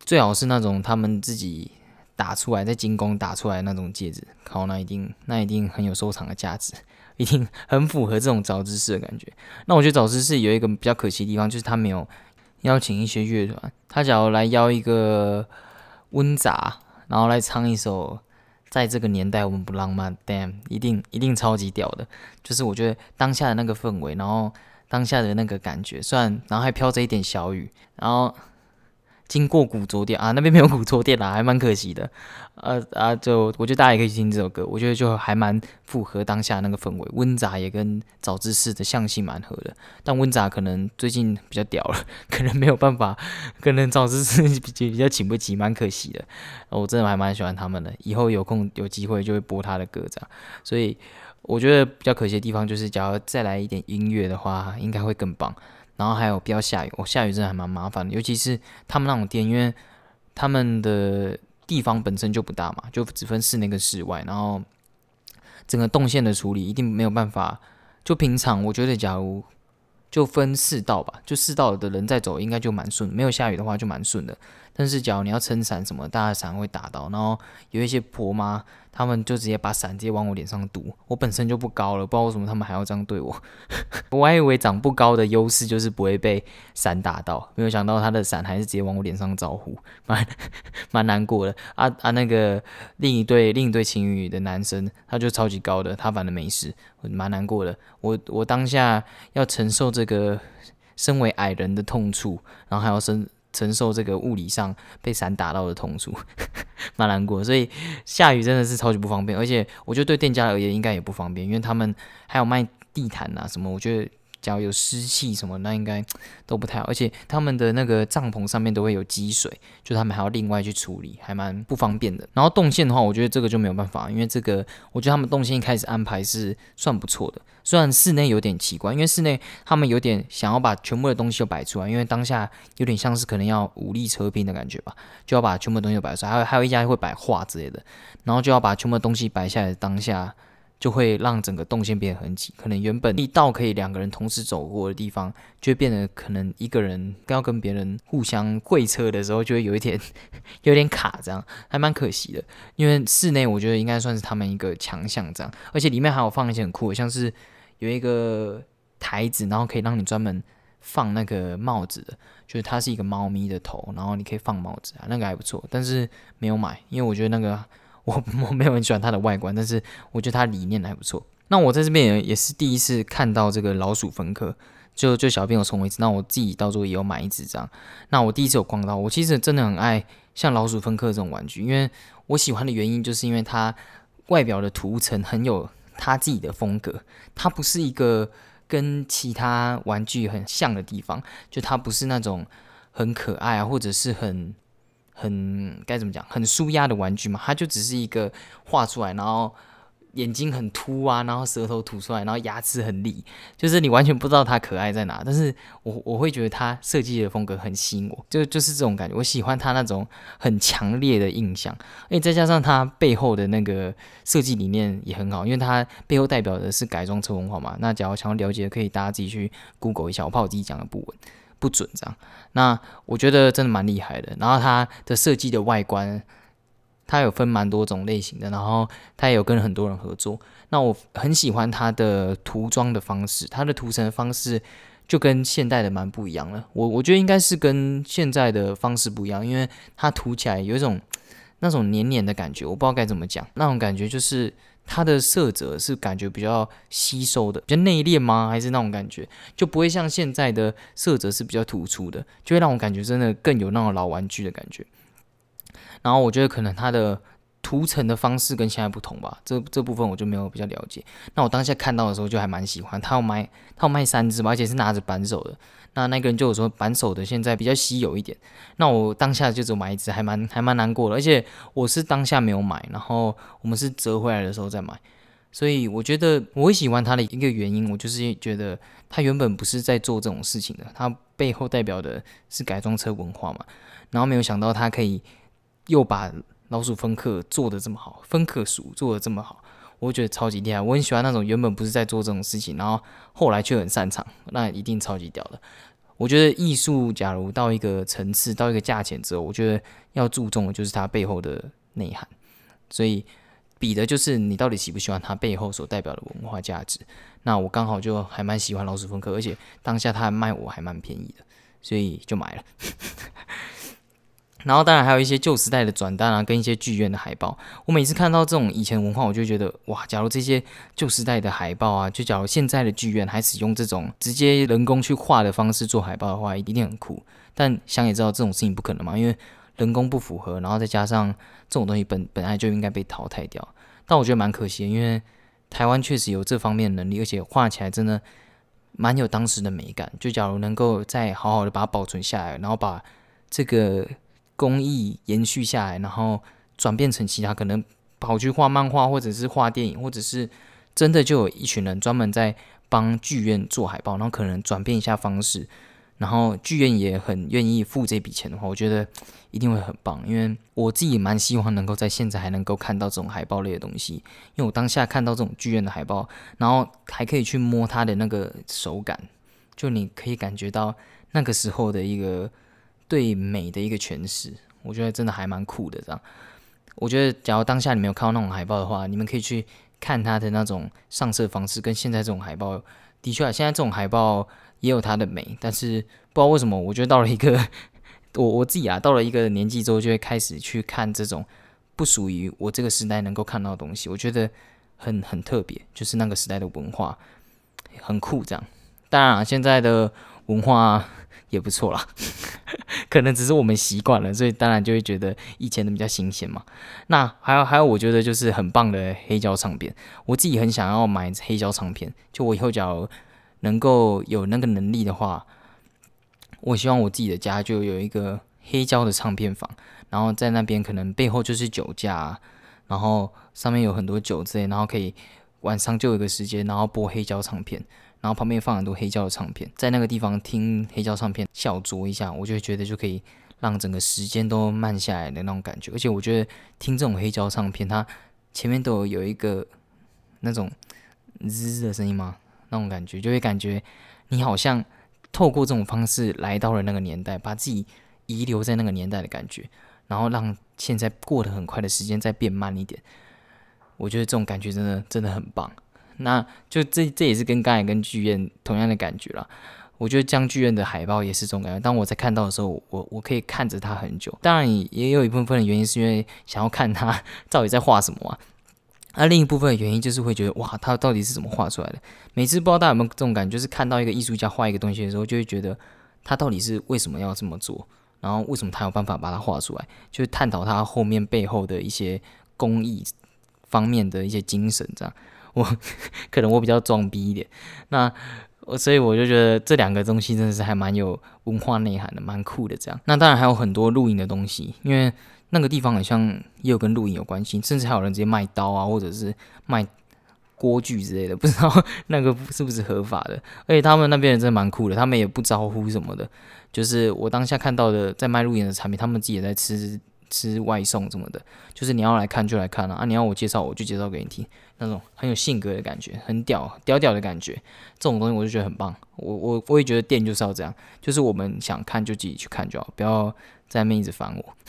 最好是那种他们自己打出来，在精工打出来那种戒指，靠，那一定那一定很有收藏的价值，一定很符合这种早知识的感觉。那我觉得早知识有一个比较可惜的地方，就是他没有邀请一些乐团。他假如来邀一个温杂，然后来唱一首《在这个年代我们不浪漫》，Damn，一定一定超级屌的。就是我觉得当下的那个氛围，然后。当下的那个感觉，虽然然后还飘着一点小雨，然后经过古着店啊，那边没有古着店啦，还蛮可惜的。呃啊，就我觉得大家也可以听这首歌，我觉得就还蛮符合当下那个氛围。温杂也跟早知识的相性蛮合的，但温杂可能最近比较屌了，可能没有办法，可能早知识比比较请不起，蛮可惜的。我真的还蛮喜欢他们的，以后有空有机会就会播他的歌这样，所以。我觉得比较可惜的地方就是，假如再来一点音乐的话，应该会更棒。然后还有不要下雨，哦，下雨真的还蛮麻烦的，尤其是他们那种店，因为他们的地方本身就不大嘛，就只分室内跟室外，然后整个动线的处理一定没有办法。就平常我觉得，假如就分四道吧，就四道的人在走，应该就蛮顺。没有下雨的话，就蛮顺的。但是，假如你要撑伞什么，大家伞会打到，然后有一些婆妈，他们就直接把伞直接往我脸上堵。我本身就不高了，不知道为什么他们还要这样对我。我还以为长不高的优势就是不会被伞打到，没有想到他的伞还是直接往我脸上招呼，蛮蛮难过的。啊啊，那个另一对另一对情侣的男生，他就超级高的，他反正没事，蛮难过的。我我当下要承受这个身为矮人的痛处，然后还要身。承受这个物理上被伞打到的痛楚，蛮难过。所以下雨真的是超级不方便，而且我觉得对店家而言应该也不方便，因为他们还有卖地毯啊什么，我觉得。只要有湿气什么，那应该都不太好。而且他们的那个帐篷上面都会有积水，就他们还要另外去处理，还蛮不方便的。然后动线的话，我觉得这个就没有办法，因为这个我觉得他们动线一开始安排是算不错的。虽然室内有点奇怪，因为室内他们有点想要把全部的东西都摆出来，因为当下有点像是可能要武力车兵的感觉吧，就要把全部东西都摆出来。还有还有一家会摆画之类的，然后就要把全部的东西摆下来，当下就会让整个动线变得很挤，可能原本一道可以两个人同时走过的地方，就会变得可能一个人要跟别人互相会车的时候，就会有一点 有点卡，这样还蛮可惜的。因为室内我觉得应该算是他们一个强项，这样，而且里面还有放一些很酷的，像是有一个台子，然后可以让你专门放那个帽子的，就是它是一个猫咪的头，然后你可以放帽子啊，那个还不错，但是没有买，因为我觉得那个。我 我没有很喜欢它的外观，但是我觉得它理念还不错。那我在这边也也是第一次看到这个老鼠分科，就就小编有送我一只，那我自己到时候也有买一只这样。那我第一次有逛到，我其实真的很爱像老鼠分科这种玩具，因为我喜欢的原因就是因为它外表的涂层很有它自己的风格，它不是一个跟其他玩具很像的地方，就它不是那种很可爱啊，或者是很。很该怎么讲？很舒压的玩具嘛，它就只是一个画出来，然后眼睛很凸啊，然后舌头吐出来，然后牙齿很利，就是你完全不知道它可爱在哪。但是我我会觉得它设计的风格很吸引我，就就是这种感觉。我喜欢它那种很强烈的印象，而且再加上它背后的那个设计理念也很好，因为它背后代表的是改装车文化嘛。那假如想要了解，可以大家自己去 Google 一下，我怕我自己讲的不稳。不准这样，那我觉得真的蛮厉害的。然后它的设计的外观，它有分蛮多种类型的，然后它也有跟很多人合作。那我很喜欢它的涂装的方式，它的涂层方式就跟现代的蛮不一样了。我我觉得应该是跟现在的方式不一样，因为它涂起来有一种那种黏黏的感觉，我不知道该怎么讲，那种感觉就是。它的色泽是感觉比较吸收的，比较内敛吗？还是那种感觉就不会像现在的色泽是比较突出的，就会让我感觉真的更有那种老玩具的感觉。然后我觉得可能它的涂层的方式跟现在不同吧，这这部分我就没有比较了解。那我当下看到的时候就还蛮喜欢，他要卖他要卖三只嘛，而且是拿着扳手的。那那个人就有说扳手的现在比较稀有一点，那我当下就只买一只，还蛮还蛮难过的。而且我是当下没有买，然后我们是折回来的时候再买，所以我觉得我喜欢他的一个原因，我就是觉得他原本不是在做这种事情的，他背后代表的是改装车文化嘛。然后没有想到他可以又把老鼠分克做的这么好，分克鼠做的这么好。我觉得超级厉害，我很喜欢那种原本不是在做这种事情，然后后来却很擅长，那一定超级屌的。我觉得艺术，假如到一个层次，到一个价钱之后，我觉得要注重的就是它背后的内涵。所以比的就是你到底喜不喜欢它背后所代表的文化价值。那我刚好就还蛮喜欢老鼠风格，而且当下它卖我还蛮便宜的，所以就买了。然后当然还有一些旧时代的转单啊，跟一些剧院的海报。我每次看到这种以前文化，我就觉得哇，假如这些旧时代的海报啊，就假如现在的剧院还使用这种直接人工去画的方式做海报的话，一定很酷。但想也知道这种事情不可能嘛，因为人工不符合，然后再加上这种东西本本来就应该被淘汰掉。但我觉得蛮可惜，因为台湾确实有这方面的能力，而且画起来真的蛮有当时的美感。就假如能够再好好的把它保存下来，然后把这个。工艺延续下来，然后转变成其他可能跑去画漫画，或者是画电影，或者是真的就有一群人专门在帮剧院做海报，然后可能转变一下方式，然后剧院也很愿意付这笔钱的话，我觉得一定会很棒。因为我自己蛮希望能够在现在还能够看到这种海报类的东西，因为我当下看到这种剧院的海报，然后还可以去摸它的那个手感，就你可以感觉到那个时候的一个。对美的一个诠释，我觉得真的还蛮酷的。这样，我觉得假如当下你没有看到那种海报的话，你们可以去看它的那种上色方式，跟现在这种海报的确啊，现在这种海报也有它的美。但是不知道为什么，我觉得到了一个 我我自己啊，到了一个年纪之后，就会开始去看这种不属于我这个时代能够看到的东西。我觉得很很特别，就是那个时代的文化很酷。这样，当然现在的文化。也不错啦，可能只是我们习惯了，所以当然就会觉得以前的比较新鲜嘛。那还有还有，我觉得就是很棒的黑胶唱片，我自己很想要买黑胶唱片。就我以后假如能够有那个能力的话，我希望我自己的家就有一个黑胶的唱片房，然后在那边可能背后就是酒架，然后上面有很多酒之类，然后可以晚上就有个时间，然后播黑胶唱片。然后旁边放很多黑胶的唱片，在那个地方听黑胶唱片，小酌一下，我就觉得就可以让整个时间都慢下来的那种感觉。而且我觉得听这种黑胶唱片，它前面都有有一个那种滋的声音吗？那种感觉就会感觉你好像透过这种方式来到了那个年代，把自己遗留在那个年代的感觉，然后让现在过得很快的时间再变慢一点。我觉得这种感觉真的真的很棒。那就这这也是跟刚才跟剧院同样的感觉了。我觉得将剧院的海报也是这种感觉。当我在看到的时候，我我可以看着它很久。当然也有一部分的原因是因为想要看它到底在画什么啊。那另一部分的原因就是会觉得哇，它到底是怎么画出来的？每次不知道大家有没有这种感觉，就是看到一个艺术家画一个东西的时候，就会觉得他到底是为什么要这么做，然后为什么他有办法把它画出来，就是探讨他后面背后的一些工艺方面的一些精神。这样，我 可能我比较装逼一点，那我所以我就觉得这两个东西真的是还蛮有文化内涵的，蛮酷的。这样，那当然还有很多露营的东西，因为。那个地方好像也有跟露营有关系，甚至还有人直接卖刀啊，或者是卖锅具之类的，不知道 那个是不是合法的。而且他们那边人真的蛮酷的，他们也不招呼什么的。就是我当下看到的在卖露营的产品，他们自己也在吃吃外送什么的。就是你要来看就来看啊，啊你要我介绍我就介绍给你听，那种很有性格的感觉，很屌屌屌的感觉，这种东西我就觉得很棒。我我我也觉得店就是要这样，就是我们想看就自己去看就好，不要在那边一直烦我。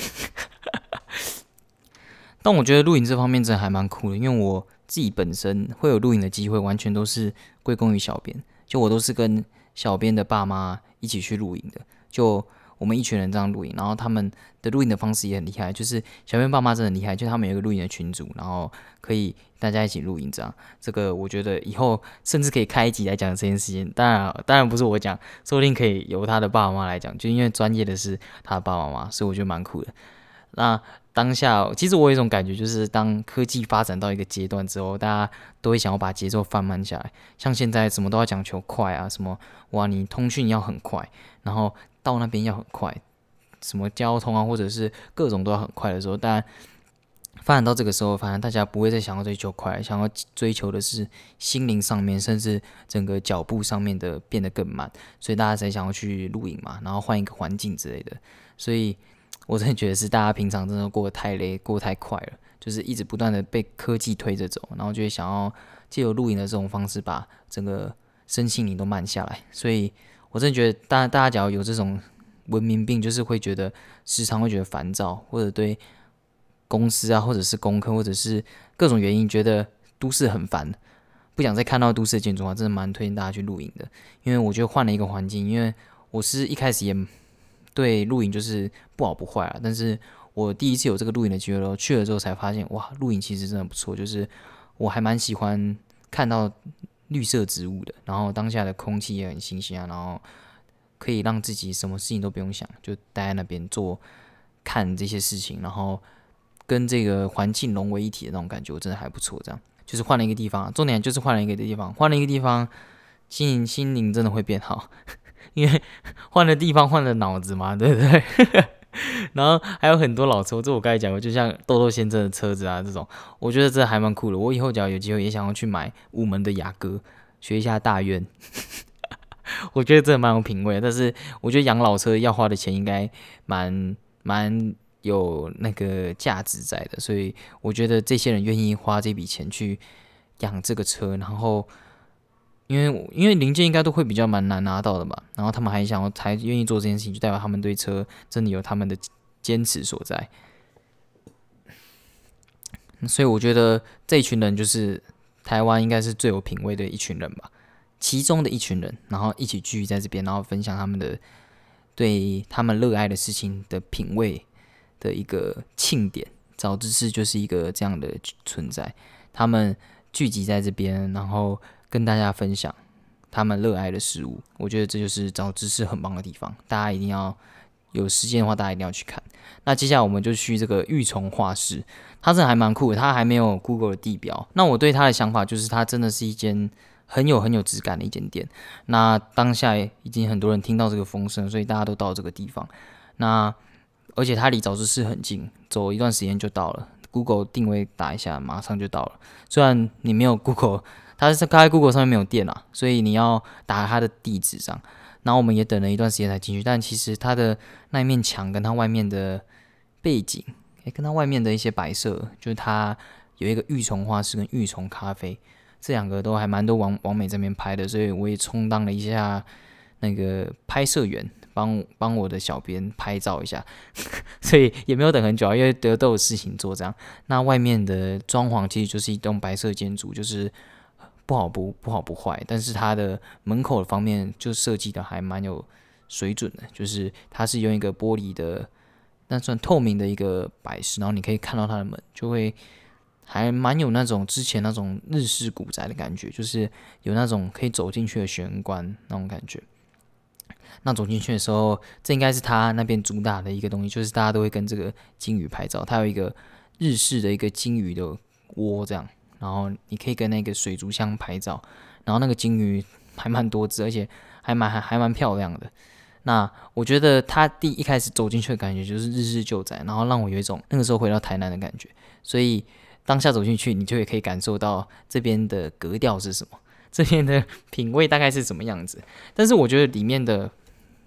但我觉得露营这方面真的还蛮酷的，因为我自己本身会有露营的机会，完全都是归功于小编。就我都是跟小编的爸妈一起去露营的，就我们一群人这样录影，然后他们的录影的方式也很厉害，就是小编爸妈真的很厉害，就他们有一个录影的群组，然后可以大家一起录影这样。这个我觉得以后甚至可以开一集来讲这件事情。当然，当然不是我讲，说不定可以由他的爸爸妈妈来讲，就因为专业的是他的爸爸妈妈，所以我觉得蛮酷的。那当下，其实我有一种感觉，就是当科技发展到一个阶段之后，大家都会想要把节奏放慢下来。像现在什么都要讲求快啊，什么哇，你通讯要很快，然后到那边要很快，什么交通啊，或者是各种都要很快的时候，但发展到这个时候，反正大家不会再想要追求快，想要追求的是心灵上面，甚至整个脚步上面的变得更慢，所以大家才想要去露营嘛，然后换一个环境之类的，所以。我真的觉得是大家平常真的过得太累，过得太快了，就是一直不断的被科技推着走，然后就会想要借由露营的这种方式把整个身心灵都慢下来。所以我真的觉得，大大家只要有这种文明病，就是会觉得时常会觉得烦躁，或者对公司啊，或者是功课，或者是各种原因觉得都市很烦，不想再看到都市的建筑啊，真的蛮推荐大家去露营的。因为我觉得换了一个环境，因为我是一开始也。对露营就是不好不坏啊，但是我第一次有这个露营的机会了，去了之后才发现，哇，露营其实真的不错，就是我还蛮喜欢看到绿色植物的，然后当下的空气也很新鲜啊，然后可以让自己什么事情都不用想，就待在那边做看这些事情，然后跟这个环境融为一体的那种感觉，我真的还不错。这样就是换了一个地方，重点就是换了一个地方，换了一个地方，心心灵真的会变好。因为换了地方，换了脑子嘛，对不对？然后还有很多老车，这我刚才讲过，就像豆豆先生的车子啊，这种，我觉得这还蛮酷的。我以后只要有机会，也想要去买五门的雅阁，学一下大院。我觉得这蛮有品味。但是我觉得养老车要花的钱应该蛮蛮有那个价值在的，所以我觉得这些人愿意花这笔钱去养这个车，然后。因为因为零件应该都会比较蛮难拿到的吧，然后他们还想要才愿意做这件事情，就代表他们对车真的有他们的坚持所在。所以我觉得这一群人就是台湾应该是最有品味的一群人吧，其中的一群人，然后一起聚在这边，然后分享他们的对他们热爱的事情的品味的一个庆典。早知识就是一个这样的存在，他们聚集在这边，然后。跟大家分享他们热爱的事物，我觉得这就是找知识很棒的地方。大家一定要有时间的话，大家一定要去看。那接下来我们就去这个玉虫画室，它这还蛮酷的，它还没有 Google 的地标。那我对它的想法就是，它真的是一间很有很有质感的一间店。那当下已经很多人听到这个风声，所以大家都到这个地方。那而且它离早知识很近，走一段时间就到了。Google 定位打一下，马上就到了。虽然你没有 Google。它是在开 Google 上面没有电啊，所以你要打它的地址上。然后我们也等了一段时间才进去，但其实它的那一面墙跟它外面的背景，诶，跟它外面的一些摆设，就是它有一个玉虫画室跟玉虫咖啡，这两个都还蛮多网网美这边拍的，所以我也充当了一下那个拍摄员，帮 帮我的小编拍照一下，所以也没有等很久啊，因为得都有事情做这样。那外面的装潢其实就是一栋白色建筑，就是不好不不好不坏，但是它的门口的方面就设计的还蛮有水准的，就是它是用一个玻璃的，那算透明的一个摆饰，然后你可以看到它的门，就会。还蛮有那种之前那种日式古宅的感觉，就是有那种可以走进去的玄关那种感觉。那走进去的时候，这应该是他那边主打的一个东西，就是大家都会跟这个金鱼拍照。它有一个日式的一个金鱼的窝，这样，然后你可以跟那个水族箱拍照。然后那个金鱼还蛮多只，而且还蛮还还蛮漂亮的。那我觉得他第一开始走进去的感觉就是日式旧宅，然后让我有一种那个时候回到台南的感觉，所以。当下走进去，你就也可以感受到这边的格调是什么，这边的品味大概是什么样子。但是我觉得里面的，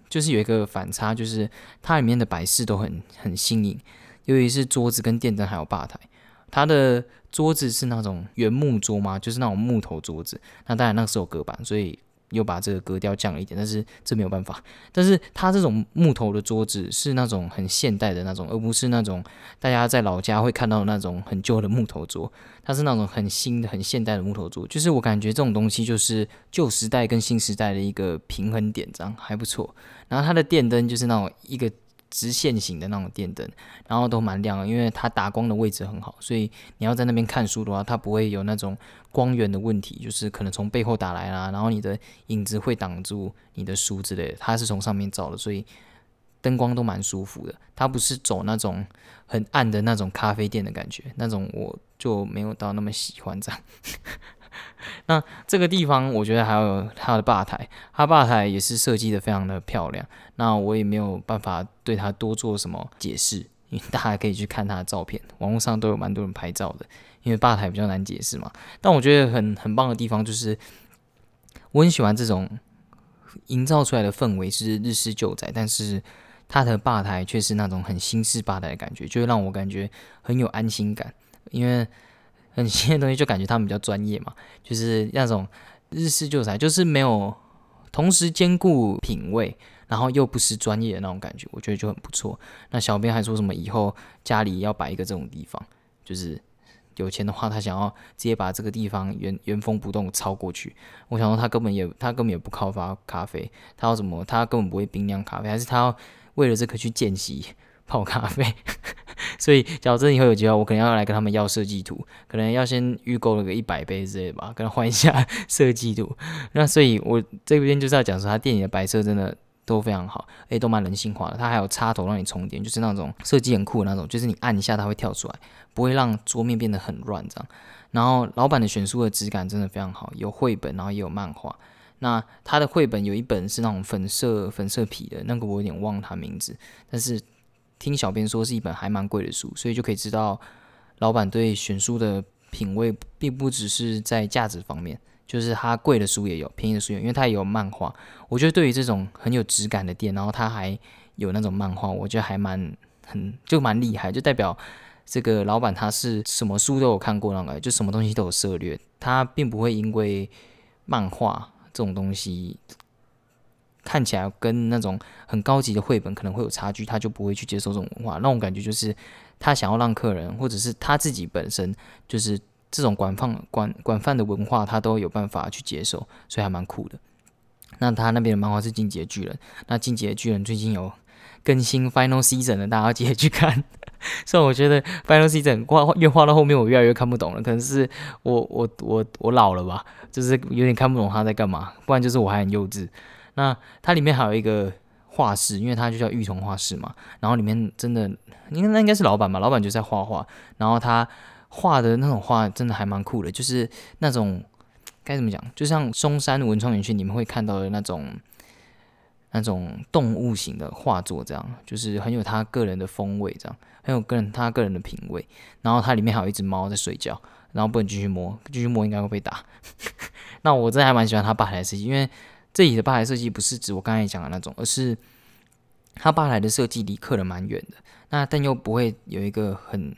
就是有一个反差，就是它里面的摆饰都很很新颖，尤其是桌子跟电灯还有吧台。它的桌子是那种原木桌吗？就是那种木头桌子。那当然那个时候隔板，所以。又把这个格调降了一点，但是这没有办法。但是它这种木头的桌子是那种很现代的那种，而不是那种大家在老家会看到那种很旧的木头桌。它是那种很新的、很现代的木头桌。就是我感觉这种东西就是旧时代跟新时代的一个平衡点，这样还不错。然后它的电灯就是那种一个。直线型的那种电灯，然后都蛮亮的，因为它打光的位置很好，所以你要在那边看书的话，它不会有那种光源的问题，就是可能从背后打来啦，然后你的影子会挡住你的书之类的。它是从上面照的，所以灯光都蛮舒服的。它不是走那种很暗的那种咖啡店的感觉，那种我就没有到那么喜欢这样。那这个地方，我觉得还有它的吧台，它吧台也是设计的非常的漂亮。那我也没有办法对它多做什么解释，因为大家可以去看它的照片，网络上都有蛮多人拍照的。因为吧台比较难解释嘛。但我觉得很很棒的地方就是，我很喜欢这种营造出来的氛围是日式旧宅，但是它的吧台却是那种很新式吧台的感觉，就会让我感觉很有安心感，因为。很新的东西就感觉他们比较专业嘛，就是那种日式旧宅，就是没有同时兼顾品味，然后又不失专业的那种感觉，我觉得就很不错。那小编还说什么以后家里要摆一个这种地方，就是有钱的话，他想要直接把这个地方原原封不动抄过去。我想说他根本也他根本也不靠发咖啡，他要什么他根本不会冰酿咖啡，还是他要为了这个去见习。泡咖啡，所以假如真以后有机会，我可能要来跟他们要设计图，可能要先预购了个一百杯之类的吧，跟他换一下 设计图。那所以，我这边就是要讲说，他店里的白色真的都非常好，诶，都蛮人性化的。它还有插头让你充电，就是那种设计很酷的那种，就是你按一下它会跳出来，不会让桌面变得很乱这样。然后老板的选书的质感真的非常好，有绘本，然后也有漫画。那他的绘本有一本是那种粉色粉色皮的，那个我有点忘他名字，但是。听小编说是一本还蛮贵的书，所以就可以知道老板对选书的品味并不只是在价值方面，就是他贵的书也有，便宜的书也有，因为他也有漫画。我觉得对于这种很有质感的店，然后他还有那种漫画，我觉得还蛮很就蛮厉害，就代表这个老板他是什么书都有看过那个，就什么东西都有涉猎，他并不会因为漫画这种东西。看起来跟那种很高级的绘本可能会有差距，他就不会去接受这种文化。那种感觉就是他想要让客人，或者是他自己本身，就是这种广泛、广广泛的文化，他都有办法去接受，所以还蛮酷的。那他那边的漫画是《进阶巨人》，那《进阶巨人》最近有更新 Final Season 的，大家记得去看。所以我觉得 Final Season 画越画到后面，我越来越看不懂了。可能是我我我我老了吧，就是有点看不懂他在干嘛，不然就是我还很幼稚。那它里面还有一个画室，因为它就叫玉童画室嘛。然后里面真的，应该那应该是老板吧？老板就在画画。然后他画的那种画真的还蛮酷的，就是那种该怎么讲？就像中山文创园区你们会看到的那种那种动物型的画作，这样就是很有他个人的风味，这样很有个人他个人的品味。然后它里面还有一只猫在睡觉，然后不能继续摸，继续摸应该会被打。那我真的还蛮喜欢他吧台设计，因为。这里的吧台设计不是指我刚才讲的那种，而是它吧台的设计离客人蛮远的，那但又不会有一个很，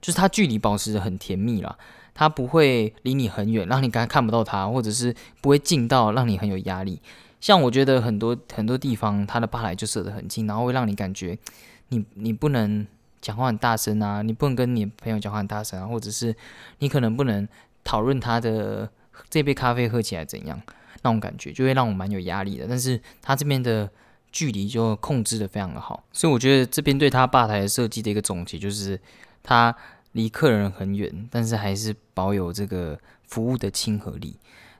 就是它距离保持的很甜蜜啦，它不会离你很远，让你刚看不到它，或者是不会近到让你很有压力。像我觉得很多很多地方，它的吧台就设得很近，然后会让你感觉你你不能讲话很大声啊，你不能跟你朋友讲话很大声啊，或者是你可能不能讨论他的这杯咖啡喝起来怎样，那种感觉就会让我蛮有压力的。但是他这边的距离就控制的非常的好，所以我觉得这边对他吧台设计的一个总结就是，他离客人很远，但是还是保有这个服务的亲和力。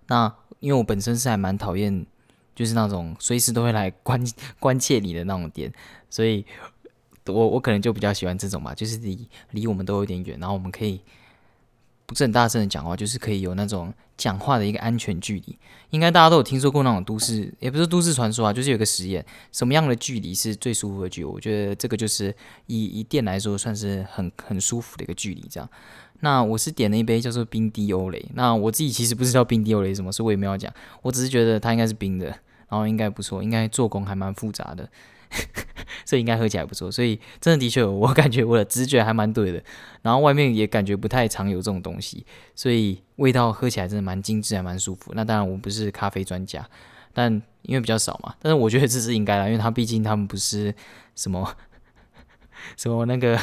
那因为我本身是还蛮讨厌。就是那种随时都会来关关切你的那种店，所以我我可能就比较喜欢这种吧，就是离离我们都有点远，然后我们可以不是很大声的讲话，就是可以有那种讲话的一个安全距离。应该大家都有听说过那种都市，也不是都市传说啊，就是有个实验，什么样的距离是最舒服的距离？我觉得这个就是以以店来说，算是很很舒服的一个距离。这样，那我是点了一杯叫做冰滴欧蕾，那我自己其实不知道冰滴欧蕾什么，所以我也没有讲，我只是觉得它应该是冰的。然后应该不错，应该做工还蛮复杂的，这应该喝起来不错。所以真的的确，我感觉我的直觉还蛮对的。然后外面也感觉不太常有这种东西，所以味道喝起来真的蛮精致，还蛮舒服。那当然我不是咖啡专家，但因为比较少嘛，但是我觉得这是应该的，因为他毕竟他们不是什么 什么那个。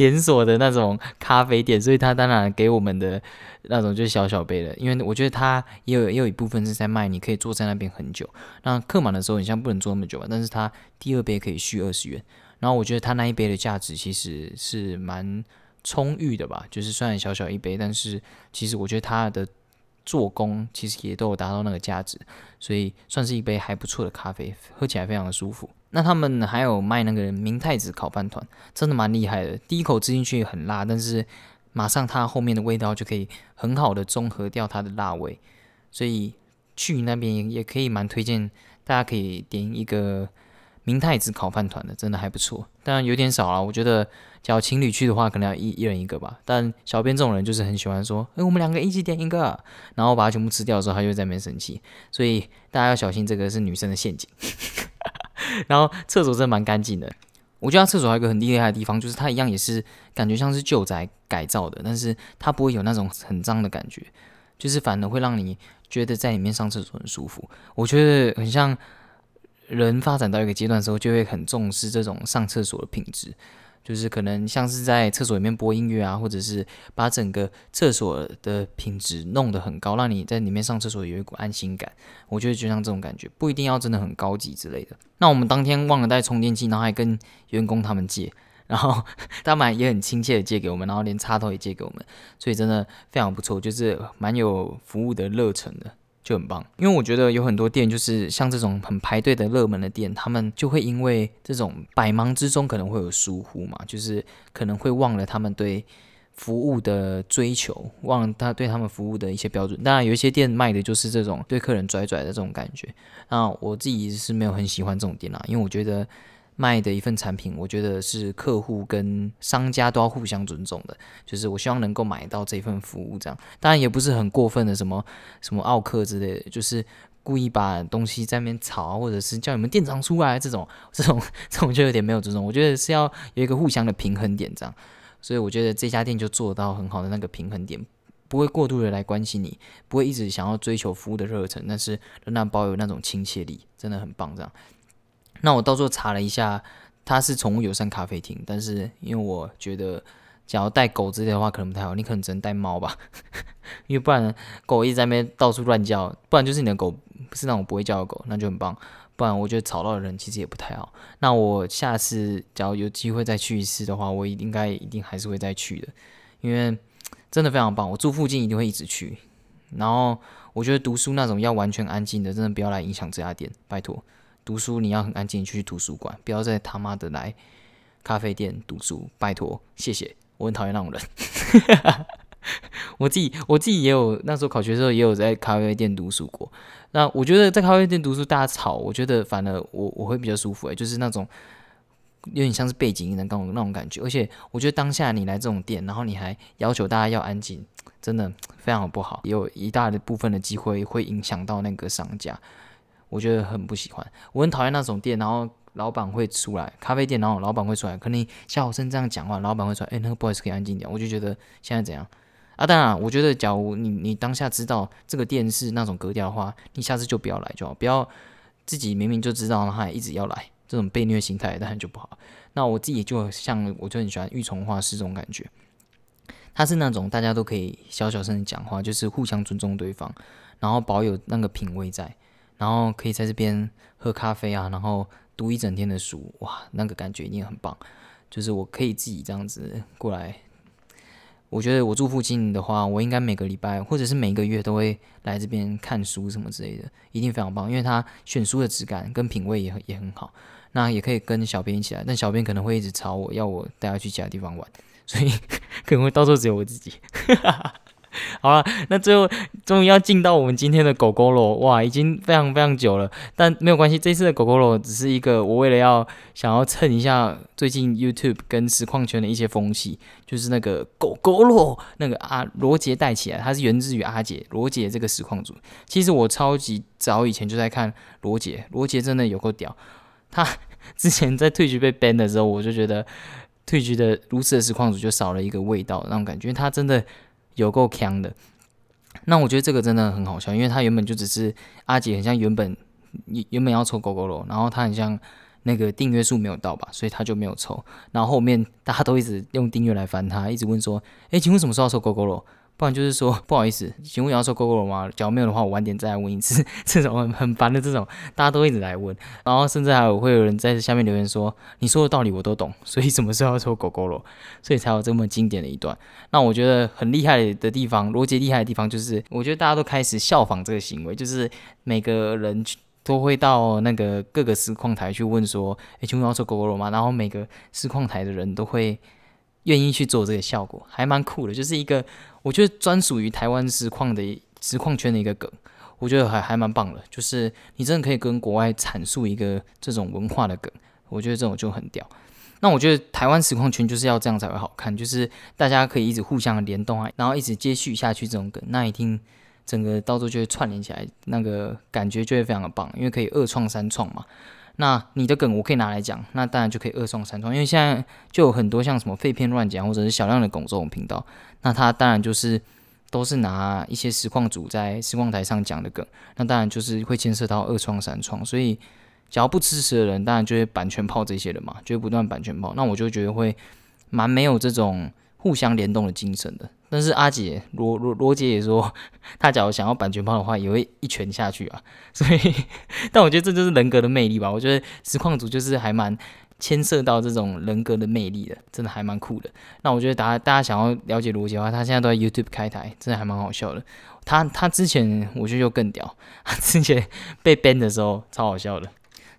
连锁的那种咖啡店，所以他当然给我们的那种就是小小杯的，因为我觉得他也有也有一部分是在卖，你可以坐在那边很久。那客满的时候，你像不能坐那么久吧，但是他第二杯可以续二十元。然后我觉得他那一杯的价值其实是蛮充裕的吧，就是虽然小小一杯，但是其实我觉得他的做工其实也都有达到那个价值，所以算是一杯还不错的咖啡，喝起来非常的舒服。那他们还有卖那个明太子烤饭团，真的蛮厉害的。第一口吃进去很辣，但是马上它后面的味道就可以很好的中和掉它的辣味，所以去那边也可以蛮推荐，大家可以点一个明太子烤饭团的，真的还不错。当然有点少了，我觉得假如情侣去的话，可能要一一人一个吧。但小编这种人就是很喜欢说，哎，我们两个一起点一个，然后把它全部吃掉的时候，他就在那边生气。所以大家要小心，这个是女生的陷阱。然后厕所真的蛮干净的，我觉得它厕所还有一个很厉害的地方，就是它一样也是感觉像是旧宅改造的，但是它不会有那种很脏的感觉，就是反而会让你觉得在里面上厕所很舒服。我觉得很像人发展到一个阶段的时候，就会很重视这种上厕所的品质。就是可能像是在厕所里面播音乐啊，或者是把整个厕所的品质弄得很高，让你在里面上厕所有一股安心感。我觉得就像这种感觉，不一定要真的很高级之类的。那我们当天忘了带充电器，然后还跟员工他们借，然后 他们也很亲切的借给我们，然后连插头也借给我们，所以真的非常不错，就是蛮有服务的热忱的。就很棒，因为我觉得有很多店就是像这种很排队的热门的店，他们就会因为这种百忙之中可能会有疏忽嘛，就是可能会忘了他们对服务的追求，忘了他对他们服务的一些标准。当然，有一些店卖的就是这种对客人拽拽的这种感觉，那我自己是没有很喜欢这种店啦，因为我觉得。卖的一份产品，我觉得是客户跟商家都要互相尊重的，就是我希望能够买到这份服务，这样当然也不是很过分的，什么什么奥克之类的，就是故意把东西在那边吵，或者是叫你们店长出来这种，这种这种就有点没有尊重。我觉得是要有一个互相的平衡点，这样，所以我觉得这家店就做到很好的那个平衡点，不会过度的来关心你，不会一直想要追求服务的热忱，但是仍然保有那种亲切力，真的很棒，这样。那我到时候查了一下，它是宠物友善咖啡厅，但是因为我觉得，假如带狗之类的话，可能不太好，你可能只能带猫吧，因为不然狗一直在那边到处乱叫，不然就是你的狗不是那种不会叫的狗，那就很棒，不然我觉得吵到的人其实也不太好。那我下次假如有机会再去一次的话，我应该一定还是会再去的，因为真的非常棒，我住附近一定会一直去。然后我觉得读书那种要完全安静的，真的不要来影响这家店，拜托。读书你要很安静，去图书馆，不要再他妈的来咖啡店读书，拜托，谢谢，我很讨厌那种人。我自己我自己也有那时候考学的时候也有在咖啡店读书过。那我觉得在咖啡店读书大家吵，我觉得反而我我会比较舒服诶，就是那种有点像是背景音的那种那种感觉。而且我觉得当下你来这种店，然后你还要求大家要安静，真的非常不好，也有一大的部分的机会会影响到那个商家。我觉得很不喜欢，我很讨厌那种店，然后老板会出来，咖啡店，然后老板会出来，可能小声这样讲话，老板会说，哎，那个 boys，可以安静点。我就觉得现在怎样啊。当然，我觉得假如你你当下知道这个店是那种格调的话，你下次就不要来就好，不要自己明明就知道，然后还一直要来，这种被虐心态当然就不好。那我自己就像我就很喜欢玉虫画师这种感觉，他是那种大家都可以小小声的讲话，就是互相尊重对方，然后保有那个品味在，然后可以在这边喝咖啡啊，然后读一整天的书，哇，那个感觉一定很棒。就是我可以自己这样子过来，我觉得我住附近的话，我应该每个礼拜或者是每个月都会来这边看书什么之类的，一定非常棒，因为他选书的质感跟品味也也很好。那也可以跟小编一起来，但小编可能会一直吵我要我带他去其他地方玩，所以可能会到时候只有我自己。好了，那最后终于要进到我们今天的狗狗了，哇，已经非常非常久了，但没有关系，这次的狗狗了只是一个我为了要想要蹭一下最近 YouTube 跟实况圈的一些风气，就是那个狗狗了，那个阿罗杰带起来，它是源自于阿杰罗杰这个实况组。其实我超级早以前就在看罗杰，罗杰真的有够屌，他之前在退局被 ban 的时候，我就觉得退局的如此的实况组就少了一个味道那种感觉，他真的。有够强的，那我觉得这个真的很好笑，因为他原本就只是阿杰，很像原本原本要抽狗狗肉，然后他很像那个订阅数没有到吧，所以他就没有抽，然后后面大家都一直用订阅来烦他，一直问说，哎，请问什么时候抽狗狗肉？不然就是说 不好意思，请问你要说 GoGo 吗？假如没有的话，我晚点再来问一次。这种很很烦的这种，大家都一直来问，然后甚至还有会有人在下面留言说，你说的道理我都懂，所以什么时候要说 GoGo 所以才有这么经典的一段。那我觉得很厉害的地方，罗杰厉害的地方就是，我觉得大家都开始效仿这个行为，就是每个人都会到那个各个实况台去问说，诶，请问要说 GoGo 吗？然后每个实况台的人都会愿意去做这个效果，还蛮酷的，就是一个。我觉得专属于台湾实况的实况圈的一个梗，我觉得还还蛮棒的。就是你真的可以跟国外阐述一个这种文化的梗，我觉得这种就很屌。那我觉得台湾实况圈就是要这样才会好看，就是大家可以一直互相联动啊，然后一直接续下去这种梗，那一听整个到时候就会串联起来，那个感觉就会非常的棒，因为可以二创三创嘛。那你的梗我可以拿来讲，那当然就可以二创三创，因为现在就有很多像什么废片乱讲或者是小量的梗这种频道，那他当然就是都是拿一些实况组在实况台上讲的梗，那当然就是会牵涉到二创三创，所以只要不支持的人，当然就会版权炮这些人嘛，就会不断版权炮，那我就觉得会蛮没有这种互相联动的精神的。但是阿姐罗罗罗姐也说，他假如想要版权包的话，也会一拳下去啊。所以，但我觉得这就是人格的魅力吧。我觉得实况组就是还蛮牵涉到这种人格的魅力的，真的还蛮酷的。那我觉得大家大家想要了解罗杰的话，他现在都在 YouTube 开台，真的还蛮好笑的。他他之前我觉得就更屌，他之前被 ban 的时候超好笑的。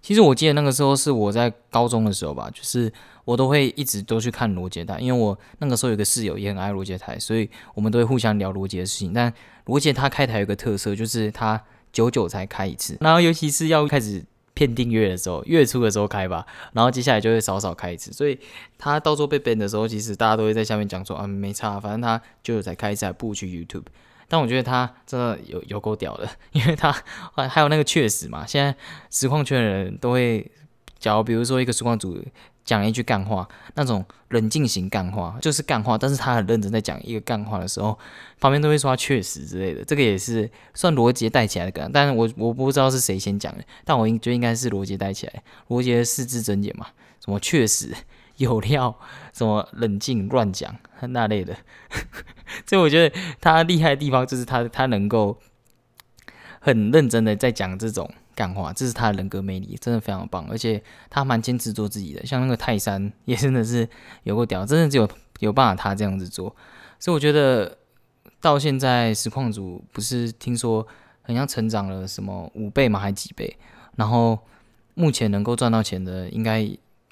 其实我记得那个时候是我在高中的时候吧，就是。我都会一直都去看罗杰台，因为我那个时候有个室友也很爱罗杰台，所以我们都会互相聊罗杰的事情。但罗杰他开台有个特色，就是他久久才开一次，然后尤其是要开始骗订阅的时候，月初的时候开吧，然后接下来就会少少开一次。所以他到时候被 ban 的时候，其实大家都会在下面讲说啊没差，反正他久久才开一次，还不如去 YouTube。但我觉得他真的有有够屌的，因为他还还有那个确实嘛，现在实况圈的人都会，假如比如说一个实况组。讲一句干话，那种冷静型干话就是干话，但是他很认真在讲一个干话的时候，旁边都会说他确实之类的，这个也是算罗杰带起来的梗，但是我我不知道是谁先讲的，但我应觉得应该是罗杰带起来，罗杰的四字真言嘛，什么确实有料，什么冷静乱讲那类的，所以我觉得他厉害的地方就是他他能够很认真的在讲这种。干话，这是他的人格魅力，真的非常棒，而且他蛮坚持做自己的。像那个泰山也真的是有个屌，真的只有有办法他这样子做。所以我觉得到现在实况组不是听说好像成长了什么五倍吗？还几倍？然后目前能够赚到钱的，应该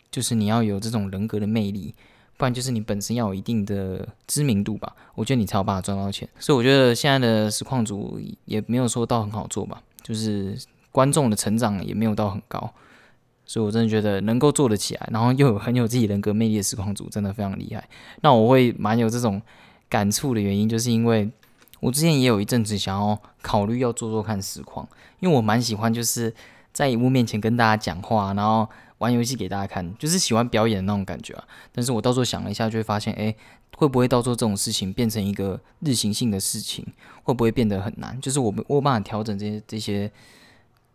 就是你要有这种人格的魅力，不然就是你本身要有一定的知名度吧。我觉得你才有办法赚到钱。所以我觉得现在的实况组也没有说到很好做吧，就是。观众的成长也没有到很高，所以我真的觉得能够做得起来，然后又有很有自己人格魅力的实况组，真的非常厉害。那我会蛮有这种感触的原因，就是因为我之前也有一阵子想要考虑要做做看实况，因为我蛮喜欢就是在荧幕面前跟大家讲话，然后玩游戏给大家看，就是喜欢表演的那种感觉啊。但是我到时候想了一下，就会发现，哎，会不会到时候这种事情变成一个日行性的事情，会不会变得很难？就是我们我办法调整这些这些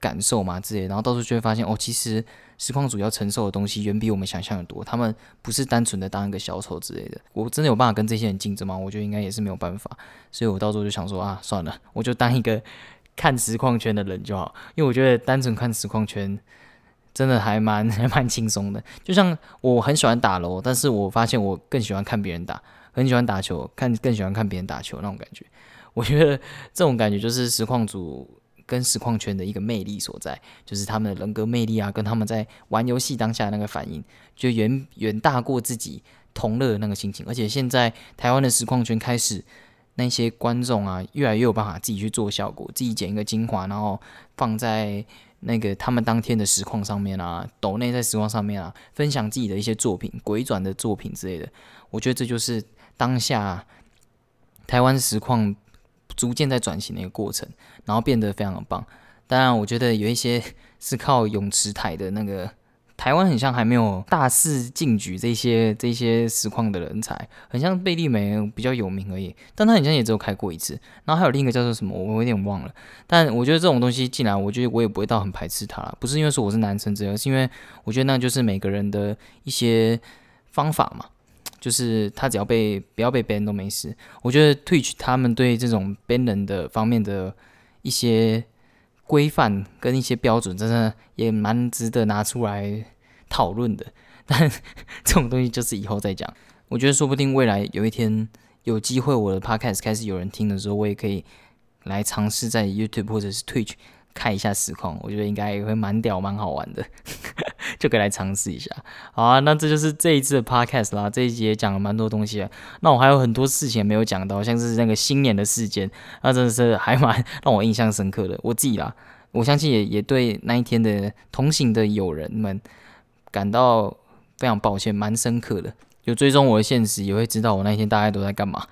感受嘛之类，然后到时候就会发现，哦，其实实况组要承受的东西远比我们想象的多。他们不是单纯的当一个小丑之类的。我真的有办法跟这些人竞争吗？我觉得应该也是没有办法。所以我到时候就想说啊，算了，我就当一个看实况圈的人就好，因为我觉得单纯看实况圈。真的还蛮 还蛮轻松的，就像我很喜欢打楼，但是我发现我更喜欢看别人打，很喜欢打球，看更喜欢看别人打球那种感觉。我觉得这种感觉就是实况组跟实况圈的一个魅力所在，就是他们的人格魅力啊，跟他们在玩游戏当下那个反应，就远远大过自己同乐的那个心情。而且现在台湾的实况圈开始，那些观众啊，越来越有办法自己去做效果，自己剪一个精华，然后放在。那个他们当天的实况上面啊，抖内在实况上面啊，分享自己的一些作品、鬼转的作品之类的，我觉得这就是当下台湾实况逐渐在转型的一个过程，然后变得非常的棒。当然，我觉得有一些 是靠泳池台的那个。台湾很像还没有大肆进举这些这些实况的人才，很像贝利梅比较有名而已，但他好像也只有开过一次。然后还有另一个叫做什么，我有点忘了。但我觉得这种东西进来，我觉得我也不会到很排斥他，不是因为说我是男生，而是因为我觉得那就是每个人的一些方法嘛，就是他只要被不要被 ban 都没事。我觉得 Twitch 他们对这种 ban 人的方面的一些。规范跟一些标准，真的也蛮值得拿出来讨论的。但 这种东西就是以后再讲。我觉得说不定未来有一天有机会，我的 podcast 开始有人听的时候，我也可以来尝试在 YouTube 或者是 Twitch。看一下实况，我觉得应该也会蛮屌、蛮好玩的，就可以来尝试一下。好啊，那这就是这一次的 podcast 啦。这一集也讲了蛮多东西啊。那我还有很多事情没有讲到，像是那个新年的事件，那真的是还蛮 让我印象深刻的。我自己啦，我相信也也对那一天的同行的友人们感到非常抱歉，蛮深刻的。有追踪我的现实，也会知道我那一天大概都在干嘛。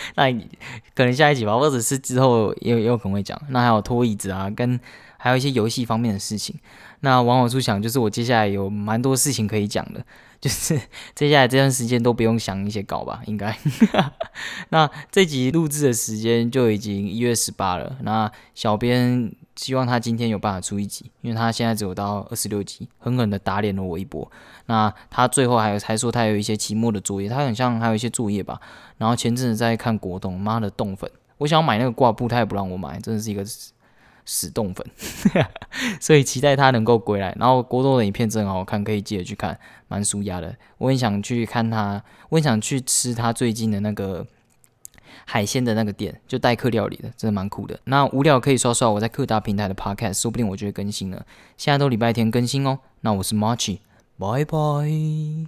那可能下一集吧，或者是之后也也有可能会讲。那还有拖椅子啊，跟还有一些游戏方面的事情。那往我处想，就是我接下来有蛮多事情可以讲的，就是 接下来这段时间都不用想一些稿吧，应该。那这集录制的时间就已经一月十八了。那小编。希望他今天有办法出一集，因为他现在只有到二十六集，狠狠的打脸了我一波。那他最后还有还说他有一些期末的作业，他很像还有一些作业吧。然后前阵子在看国栋，妈的冻粉，我想要买那个挂布，他也不让我买，真的是一个死冻粉。所以期待他能够归来。然后国栋的影片真好看，可以记得去看，蛮舒压的。我很想去看他，我很想去吃他最近的那个。海鲜的那个店就代客料理的，真的蛮酷的。那无聊可以刷刷我在各大平台的 podcast，说不定我就会更新了。现在都礼拜天更新哦。那我是 Marchy，拜拜。